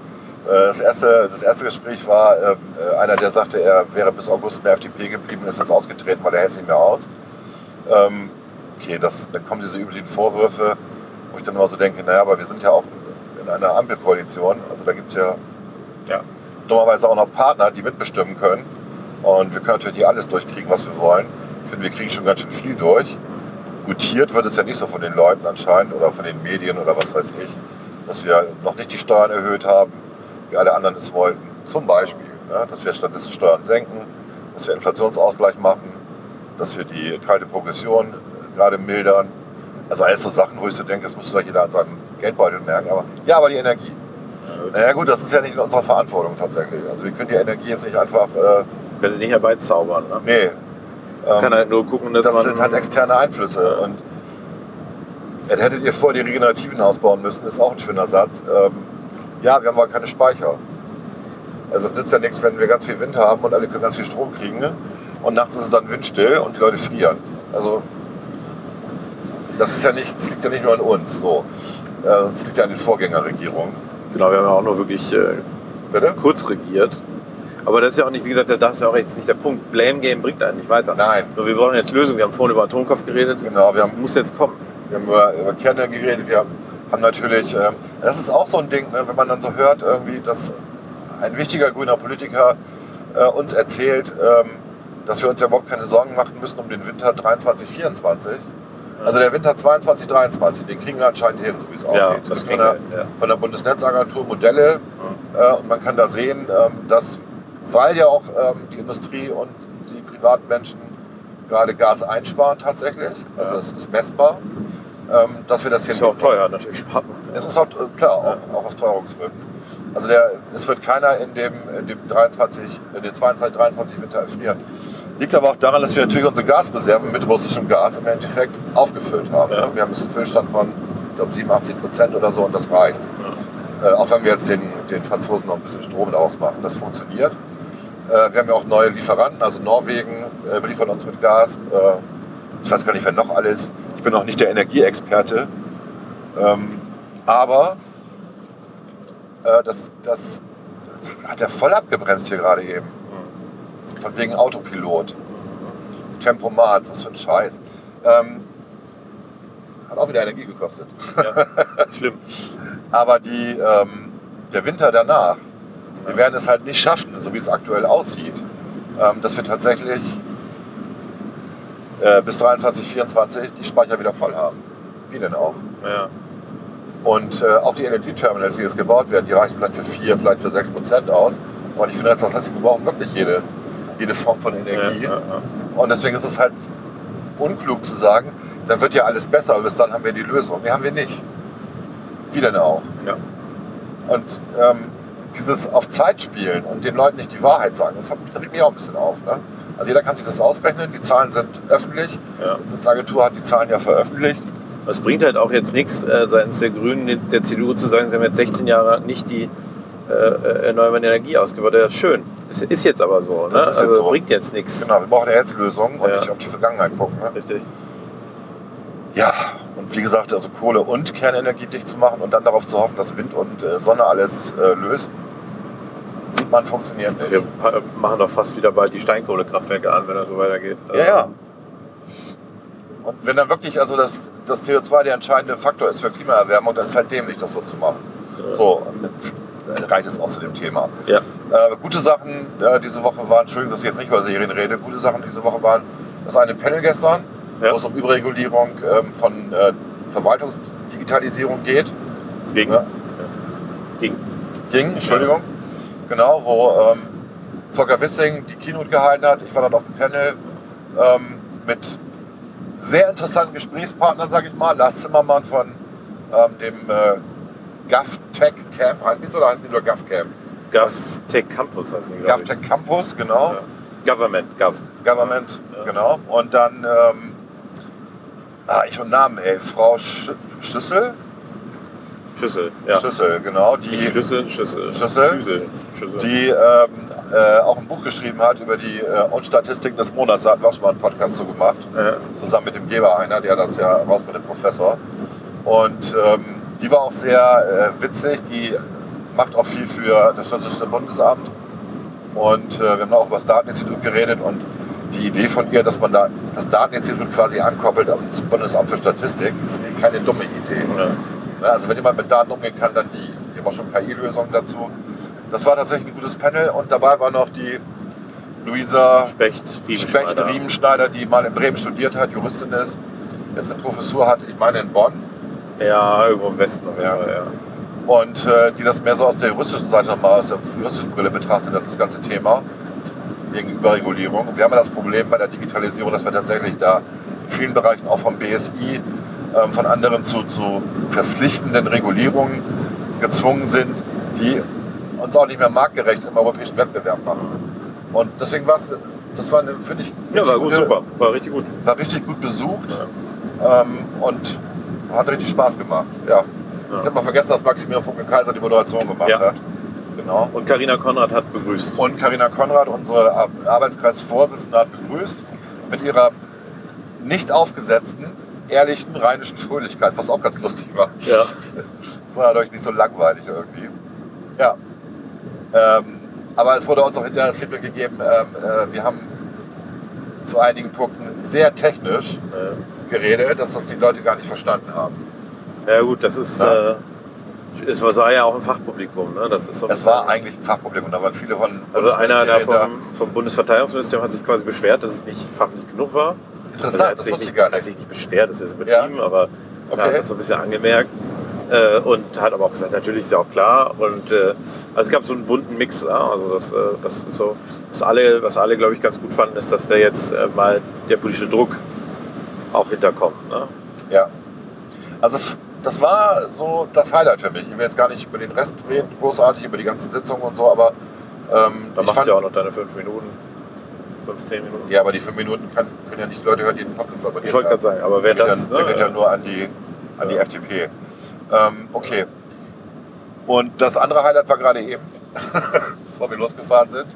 Äh, Das erste, das erste Gespräch war ähm, äh, einer, der sagte, er wäre bis August in der FDP geblieben, ist jetzt ausgetreten, weil er hält es nicht mehr aus. Ähm, okay, das, dann kommen diese üblichen Vorwürfe, wo ich dann immer so denke, naja, aber wir sind ja auch in einer Ampelkoalition. Also da gibt es ja, Ja. dummerweise auch noch Partner, die mitbestimmen können. Und wir können natürlich nicht alles durchkriegen, was wir wollen. Ich finde, wir kriegen schon ganz schön viel durch. Gutiert wird es ja nicht so von den Leuten anscheinend oder von den Medien oder was weiß ich, dass wir noch nicht die Steuern erhöht haben, wie alle anderen es wollten. Zum Beispiel, ne, dass wir stattdessen Steuern senken, dass wir Inflationsausgleich machen, dass wir die kalte Progression äh, gerade mildern. Also alles so Sachen, wo ich so denke, das müsste doch jeder an seinem Geldbeutel merken. Aber ja, aber die Energie. Naja gut, das ist ja nicht in unserer Verantwortung tatsächlich. Also wir können die Energie jetzt nicht einfach, äh, Können sie nicht herbeizaubern. Ne? nee. Man kann Ähm, halt nur gucken, dass das man. sind halt externe Einflüsse. Ja. Und dann hättet ihr vor die Regenerativen ausbauen müssen, ist auch ein schöner Satz. Ähm, ja, wir haben aber keine Speicher. Also es nützt ja nichts, wenn wir ganz viel Wind haben und alle können ganz viel Strom kriegen. Ne? Und nachts ist es dann windstill und die Leute frieren. Also das ist ja nicht, das liegt ja nicht nur an uns. So. Äh, Das liegt ja an den Vorgängerregierungen. Genau, wir haben ja auch nur wirklich äh, kurz regiert. Aber das ist ja auch nicht, wie gesagt, das ist ja auch jetzt nicht der Punkt. Blame Game bringt einen nicht weiter. Nein. Nur wir brauchen jetzt Lösungen. Wir haben vorhin über Atomkraft geredet. Genau, wir das haben muss jetzt kommen. Wir haben über, über Kernenergie geredet, wir haben, haben natürlich, ähm, das ist auch so ein Ding, ne, wenn man dann so hört, irgendwie, dass ein wichtiger grüner Politiker äh, uns erzählt, ähm, dass wir uns ja überhaupt keine Sorgen machen müssen um den Winter 23, 24. Also der Winter 22, 23, den kriegen wir anscheinend hin, so wie es Ja, aussieht. das von, der, ja. von der Bundesnetzagentur Modelle äh, und man kann da sehen, ähm, dass, weil ja auch ähm, die Industrie und die Privatmenschen gerade Gas einsparen tatsächlich, also Ja. das ist messbar, ähm, dass wir das Ist ja auch teuer, natürlich spart. Es ist auch, äh, klar, auch, auch aus Teuerungsgründen. Also der, es wird keiner in dem, in dem 23, in den 22, 23 Winter erfrieren. Liegt aber auch daran, dass wir natürlich unsere Gasreserven mit russischem Gas im Endeffekt aufgefüllt haben. Ja. Wir haben einen Füllstand von, ich glaube, 87 Prozent oder so und das reicht. Äh, auch wenn wir jetzt den, den Franzosen noch ein bisschen Strom daraus machen, das funktioniert. Äh, wir haben ja auch neue Lieferanten, also Norwegen äh, beliefert uns mit Gas. Äh, ich weiß gar nicht, wer noch alles. Ich bin noch nicht der Energieexperte. Ähm, aber äh, das, das, das hat er voll abgebremst hier gerade eben. Von wegen Autopilot. Tempomat, was für ein Scheiß. Ähm, hat auch wieder Energie gekostet. Ja. Schlimm. Aber die, ähm, der Winter danach, wir werden es halt nicht schaffen, so wie es aktuell aussieht, ähm, dass wir tatsächlich äh, bis 23, 24 die Speicher wieder voll haben. Wie denn auch? Ja. Und äh, auch die Energy-Terminals, die jetzt gebaut werden, die reichen vielleicht für 4, vielleicht für 6 Prozent aus. Und ich finde, das heißt, wir brauchen wirklich jede, jede Form von Energie. Ja, ja, Und deswegen ist es halt unklug zu sagen, dann wird ja alles besser, bis dann haben wir die Lösung. Nee, haben wir nicht. Wie denn auch? Ja. Und ähm, dieses auf Zeit spielen und den Leuten nicht die Wahrheit sagen, das regt mich auch ein bisschen auf. Ne? Also jeder kann sich das ausrechnen, die Zahlen sind öffentlich. ja. Die Bundesagentur hat die Zahlen ja veröffentlicht. Es bringt halt auch jetzt nichts äh, seitens der Grünen, der CDU zu sagen, sie haben jetzt 16 Jahre nicht die äh, äh, erneuerbare Energie ausgebaut. Das ist schön. Ist, ist jetzt aber so. Ne? Das jetzt also so. bringt jetzt nichts. Genau, wir brauchen ja jetzt Lösungen und Ja. nicht auf die Vergangenheit gucken. Ne? Richtig. Ja, und wie gesagt, also Kohle und Kernenergie dicht zu machen und dann darauf zu hoffen, dass Wind und äh, Sonne alles äh, löst, sieht man, funktioniert nicht. Wir machen doch fast wieder bald die Steinkohlekraftwerke an, wenn das so weitergeht. Ja, ja. Und wenn dann wirklich also das, das CO2 der entscheidende Faktor ist für Klimaerwärmung, dann ist halt dämlich, das so zu machen. So, und dann reicht es auch zu dem Thema. Ja. Äh, gute Sachen äh, diese Woche waren, Entschuldigung, dass ich jetzt nicht über Serien rede, gute Sachen diese Woche waren, das eine Panel gestern, Ja. wo es um Überregulierung ähm, von äh, Verwaltungsdigitalisierung geht. Gegen. Ja. Gegen. ging, Entschuldigung. Genau, wo ähm, Volker Wissing die Keynote gehalten hat. Ich war dann auf dem Panel ähm, mit sehr interessanten Gesprächspartnern, sage ich mal. Lars Zimmermann von ähm, dem äh, GovTech Camp, heißt nicht so, oder heißt die nur GovCamp? GovTech Campus heißen die, glaube ich. GovTech Campus, genau. Ja. Government, Gov. Government, Ja. genau. Und dann, ähm, ah, ich und Namen, ey, Frau Sch Schüssel? Schüssel, ja. Schüssel, genau. Die, Nicht Schlüssel, Schüssel. Schüssel? Schüssel. Schüssel. die ähm, äh, auch ein Buch geschrieben hat über die äh, Unstatistiken des Monats. Da hatten wir auch schon mal einen Podcast zu gemacht, ja. zusammen mit dem Geber einer, der das ja raus mit dem Professor. Und ähm, die war auch sehr äh, witzig. Die macht auch viel für das Statistische Bundesamt. Und äh, wir haben auch über das Dateninstitut geredet und die Idee von ihr, dass man da das Dateninstitut quasi ankoppelt ans Bundesamt für Statistik, ist keine dumme Idee. Ja. Ne, Also wenn jemand mit Daten umgehen kann, dann die. Die haben auch schon KI-Lösungen dazu. Das war tatsächlich ein gutes Panel und dabei war noch die Luisa Specht, Specht Riemenschneider. Riemenschneider, die mal in Bremen studiert hat, Juristin ist, jetzt eine Professur hat, ich meine in Bonn, Ja, irgendwo im Westen Ja. Ja. und äh, die das mehr so aus der juristischen Seite nochmal, aus der juristischen Brille betrachtet hat, das ganze Thema wegen Überregulierung. Wir haben ja das Problem bei der Digitalisierung, dass wir tatsächlich da in vielen Bereichen auch vom BSI, ähm, von anderen zu, zu verpflichtenden Regulierungen gezwungen sind, die uns auch nicht mehr marktgerecht im europäischen Wettbewerb machen. Und deswegen war es, das war, finde ich, Ja, war gut, gute- super. War richtig gut. war richtig gut besucht Ja. ähm, und hat richtig Spaß gemacht. Ja. Ich Ja. habe mal vergessen, dass Maximilian Funke Kaiser die Moderation gemacht Ja. hat. Genau. Und Karina Konrad hat begrüßt. Und Karina Konrad, unsere Ar- Arbeitskreisvorsitzende, hat begrüßt mit ihrer nicht aufgesetzten, ehrlichen, rheinischen Fröhlichkeit, was auch ganz lustig war. Ja. Es war dadurch nicht so langweilig irgendwie. Ja. Ähm, aber es wurde uns auch hinterher das Feedback gegeben, ähm, äh, wir haben zu einigen Punkten sehr technisch Äh, geredet, dass das die Leute gar nicht verstanden haben. Ja gut, das ist, Ja. äh, es war ja auch ein Fachpublikum. Ne? Das ist so Es war eigentlich ein Fachproblem und da waren viele von Also einer da vom, vom Bundesverteidigungsministerium hat sich quasi beschwert, dass es nicht fachlich genug war. Interessant, er hat das sich wusste ich nicht, gar hat nicht. sich nicht beschwert, das ist übertrieben, aber Okay. er hat das so ein bisschen angemerkt. Äh, und hat aber auch gesagt, natürlich ist ja auch klar. Und äh, also es gab so einen bunten Mix. Ja? Also das, äh, das ist so, was alle, was alle, glaube ich, ganz gut fanden, ist, dass da jetzt äh, mal der politische Druck auch hinterkommt. Ne? Ja. Also das, das war so das Highlight für mich. Ich will jetzt gar nicht über den Rest reden, großartig, über die ganzen Sitzungen und so, aber ähm, Da machst du ja auch noch deine fünf Minuten, 15 Minuten. Ja, aber die fünf Minuten kann, können ja nicht Leute hören, die den Podcast abonnieren. Ich wollte gerade sagen, aber wer der das. dann, der geht ja ne, nur an die, an die Ja. FDP. Ähm, okay. Und das andere Highlight war gerade eben, bevor wir losgefahren sind.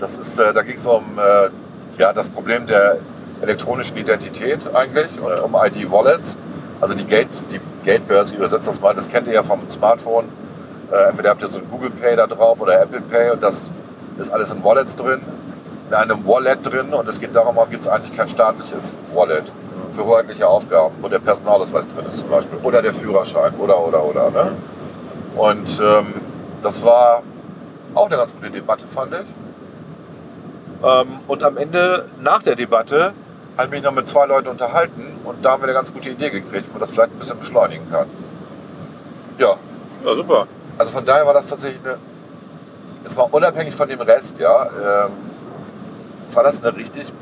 Das ist, äh, da ging es um äh, ja, das Problem der elektronischen Identität eigentlich und Ja. um ID-Wallets. Also die, Geld, die Geldbörse, ich übersetze das mal, das kennt ihr ja vom Smartphone. Äh, entweder habt ihr so ein Google Pay da drauf oder Apple Pay und das ist alles in Wallets drin, in einem Wallet drin und es geht darum, gibt es eigentlich kein staatliches Wallet für hoheitliche Aufgaben, wo der Personalausweis drin ist zum Beispiel oder der Führerschein oder oder oder. Ne? Und ähm, das war auch eine ganz gute Debatte, fand ich. Ähm, und am Ende, nach der Debatte, habe ich mich noch mit zwei Leuten unterhalten und da haben wir eine ganz gute Idee gekriegt, wie man das vielleicht ein bisschen beschleunigen kann. Ja, Ja, super. also von daher war das tatsächlich eine, jetzt mal unabhängig von dem Rest, ja, ähm, war das eine richtig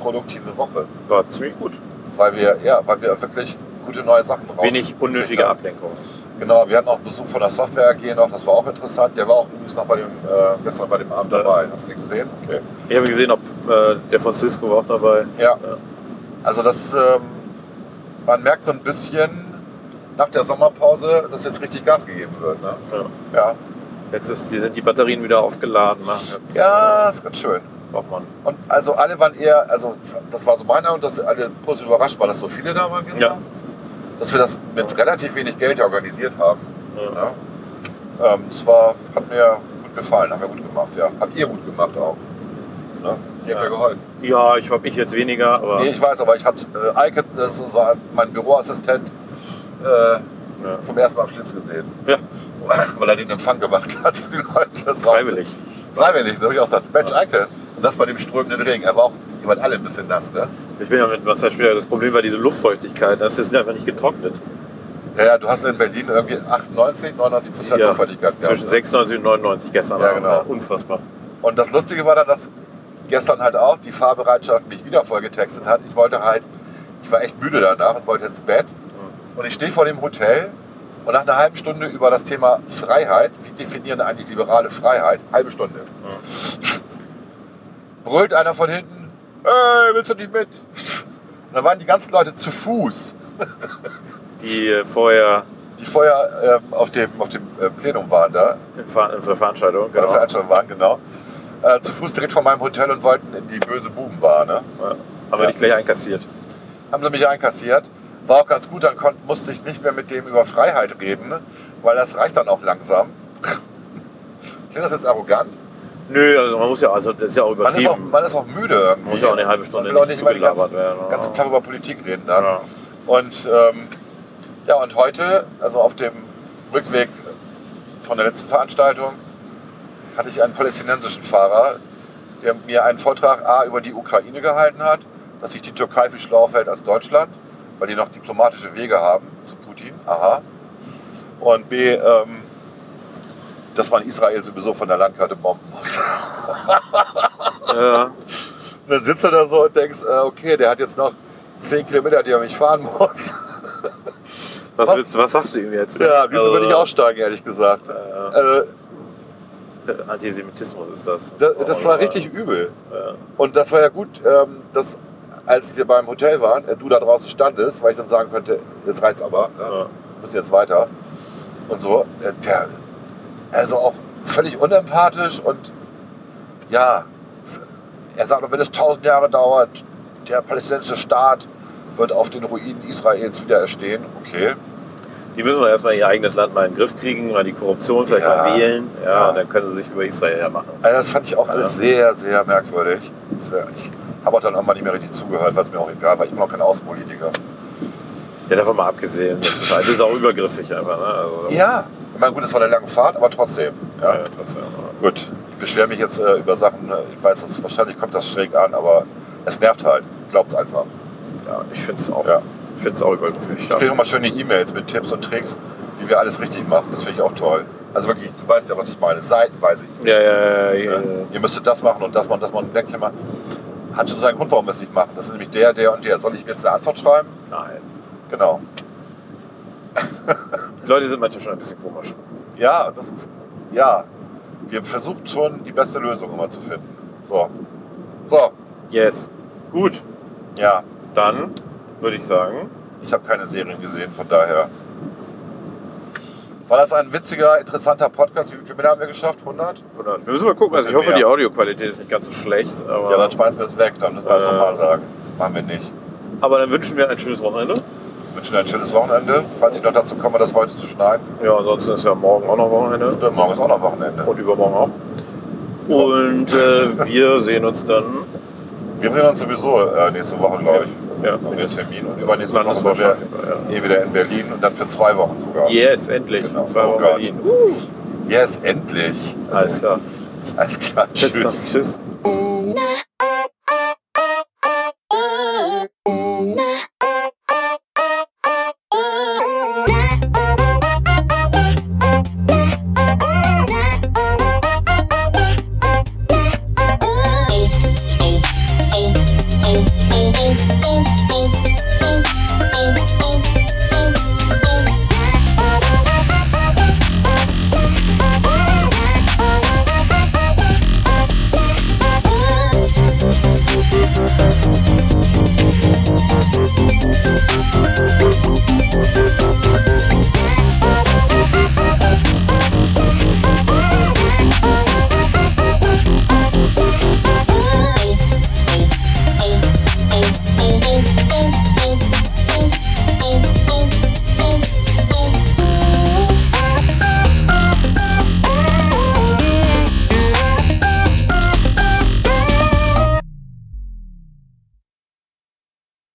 produktive Woche, War ziemlich gut. weil wir, ja, weil wir wirklich gute neue Sachen raus. Wenig unnötige Ablenkung. Genau, wir hatten auch Besuch von der Software AG noch, das war auch interessant. Der war auch übrigens noch bei dem, äh, gestern bei dem Abend Ja. dabei. Hast du den gesehen? Okay. Ich habe gesehen, ob äh, der von Cisco war auch dabei. Ja. Ja. Also das, ähm, man merkt so ein bisschen nach der Sommerpause, dass jetzt richtig Gas gegeben wird. Ne? Ja. Ja. Jetzt ist, die, sind die Batterien wieder aufgeladen. Ne? Jetzt, ja, ist ganz schön. äh, Braucht man. Und also alle waren eher, also das war so mein Eindruck, dass alle positiv überrascht waren, dass so viele da waren gestern. Ja. Dass wir das mit relativ wenig Geld organisiert haben. Ja. Ne? Ähm, das war, hat mir gut gefallen, haben wir gut gemacht, ja. Habt ihr gut gemacht auch. Ne? Ihr habt Ja. mir geholfen. Ja, ich habe ich jetzt weniger, aber Nee, ich weiß, aber ich habe äh, Eike, das ist so mein Büroassistent, äh, ja. zum ersten Mal am Schlips gesehen. Ja. Weil er den Empfang gemacht hat für die Leute. Das freiwillig. Freiwillig, da habe ich auch gesagt, Mensch, Ja. Eike. Und das bei dem strömenden Regen. Er war auch, ihr wart alle ein bisschen nass, ne? Ich bin ja mit Wasserspieler. Das Problem war diese Luftfeuchtigkeit. Das ist einfach nicht getrocknet. Ja, ja, du hast in Berlin irgendwie 98, 99 Prozent Ja, Luftfeuchtigkeit gehabt. zwischen ne? 96 und 99 gestern. Ja, genau. Unfassbar. Und das Lustige war dann, dass gestern halt auch die Fahrbereitschaft mich wieder voll getextet hat. Ich wollte halt, ich war echt müde danach und wollte ins Bett. Und ich stehe vor dem Hotel und nach einer halben Stunde über das Thema Freiheit, wie definieren eigentlich liberale Freiheit? Halbe Stunde. Brüllt einer von hinten, hey, willst du nicht mit? Und dann waren die ganzen Leute zu Fuß, Die äh, vorher die vorher ähm, auf dem, auf dem äh, Plenum waren da, in, Ver in der Veranstaltung, bei der genau. Veranstaltung waren, genau, äh, zu Fuß direkt vor meinem Hotel und wollten in die böse Bubenbar. Ne? Ja. Haben wir Ja. nicht gleich einkassiert. haben sie mich einkassiert. War auch ganz gut, dann konnt, musste ich nicht mehr mit dem über Freiheit reden, weil das reicht dann auch langsam. Klingt das jetzt arrogant? Nö, also man muss ja, also das ist ja auch Man ist, auch, übertrieben. man ist auch müde irgendwie. Man muss ja auch eine halbe Stunde Man will auch nicht den zugelabert ganzen, werden. ganzen Tag über Politik reden dann. Ja. Und, ähm, ja, und heute, also auf dem Rückweg von der letzten Veranstaltung, hatte ich einen palästinensischen Fahrer, der mir einen Vortrag A über die Ukraine gehalten hat, dass sich die Türkei viel schlauer fällt als Deutschland, weil die noch diplomatische Wege haben zu Putin. Aha. Und B, ähm, dass man Israel sowieso von der Landkarte bomben muss. Ja. Und dann sitzt er da so und denkst, äh, okay, der hat jetzt noch 10 Kilometer, die er mich fahren muss. Was, Was? willst, du- was sagst du ihm jetzt? Ja, am liebsten Also, würde ich aussteigen, ehrlich gesagt. Äh, Äh, Antisemitismus ist das. das, auch das war richtig übel. Ja. Und das war ja gut, ähm, dass als wir beim Hotel waren, äh, du da draußen standest, weil ich dann sagen könnte, jetzt reicht's aber, ne? Ja. müssen jetzt weiter. Und so, äh, der, also auch völlig unempathisch und ja, er sagt, wenn es tausend Jahre dauert, der palästinensische Staat wird auf den Ruinen Israels wieder erstehen. Okay. Die müssen wir erstmal ihr eigenes Land mal in den Griff kriegen, mal die Korruption vielleicht Ja. mal wählen. Ja, Ja. und dann können sie sich über Israel ja machen. Also das fand ich auch alles Ja. sehr, sehr merkwürdig. Sehr, ich habe dann irgendwann nicht mehr richtig zugehört, weil es mir auch egal war. Ich bin auch kein Außenpolitiker. Ja, davon mal abgesehen. Das ist, das ist auch übergriffig einfach. Ne? Also, Ja, Ich meine, gut, es war eine lange Fahrt, aber trotzdem. Ja, Ja. ja, trotzdem. Gut, ich beschwere mich jetzt äh, über Sachen, ne? ich weiß, dass wahrscheinlich kommt das schräg an, aber es nervt halt. Glaubt's einfach. Ja, ich finde es auch, Ja. ich auch übergriffig. Ich kriege immer schöne E-Mails mit Tipps und Tricks, wie wir alles richtig machen. Das finde ich auch toll. Also wirklich, du weißt ja, was ich meine. Seitenweise. Ja, ja, ja, ja, Ja. Ihr müsstet das machen und das machen, das machen, mal. Hat schon seinen Grund, warum wir es nicht machen. Das ist nämlich der, der und der. Soll ich mir jetzt eine Antwort schreiben? Nein. Genau. Die Leute sind manchmal schon ein bisschen komisch. Ja, das ist. Ja. Wir versuchen schon, die beste Lösung immer zu finden. So. So. Yes. Gut, Ja. dann würde ich sagen, Ich habe keine Serien gesehen, von daher. War das ein witziger, interessanter Podcast? Wie viele Kilometer haben wir geschafft? 100? 100. Wir müssen mal gucken. Also ich hoffe, die mehr. Audioqualität ist nicht ganz so schlecht. Aber, Ja, dann schmeißen wir es weg, dann müssen wir das Äh. nochmal sagen. Machen wir nicht. aber dann wünschen wir ein schönes Wochenende. wünschen ein schönes Wochenende. Falls ich noch dazu komme, das heute zu schneiden. Ja, ansonsten ist ja morgen auch noch Wochenende. Stimmt, morgen ist auch noch Wochenende. Und übermorgen auch. Und äh, wir sehen uns dann Wir sehen uns sowieso äh, nächste Woche, glaube ich. Ja, Mit dem Termin. Und übernächste Woche sind wir eh wieder in Berlin und dann für zwei Wochen sogar. Yes, endlich. Genau. Zwei Oh Wochen Gott. Berlin. Yes, endlich. Alles klar. Alles klar. Tschüss. Tschüss.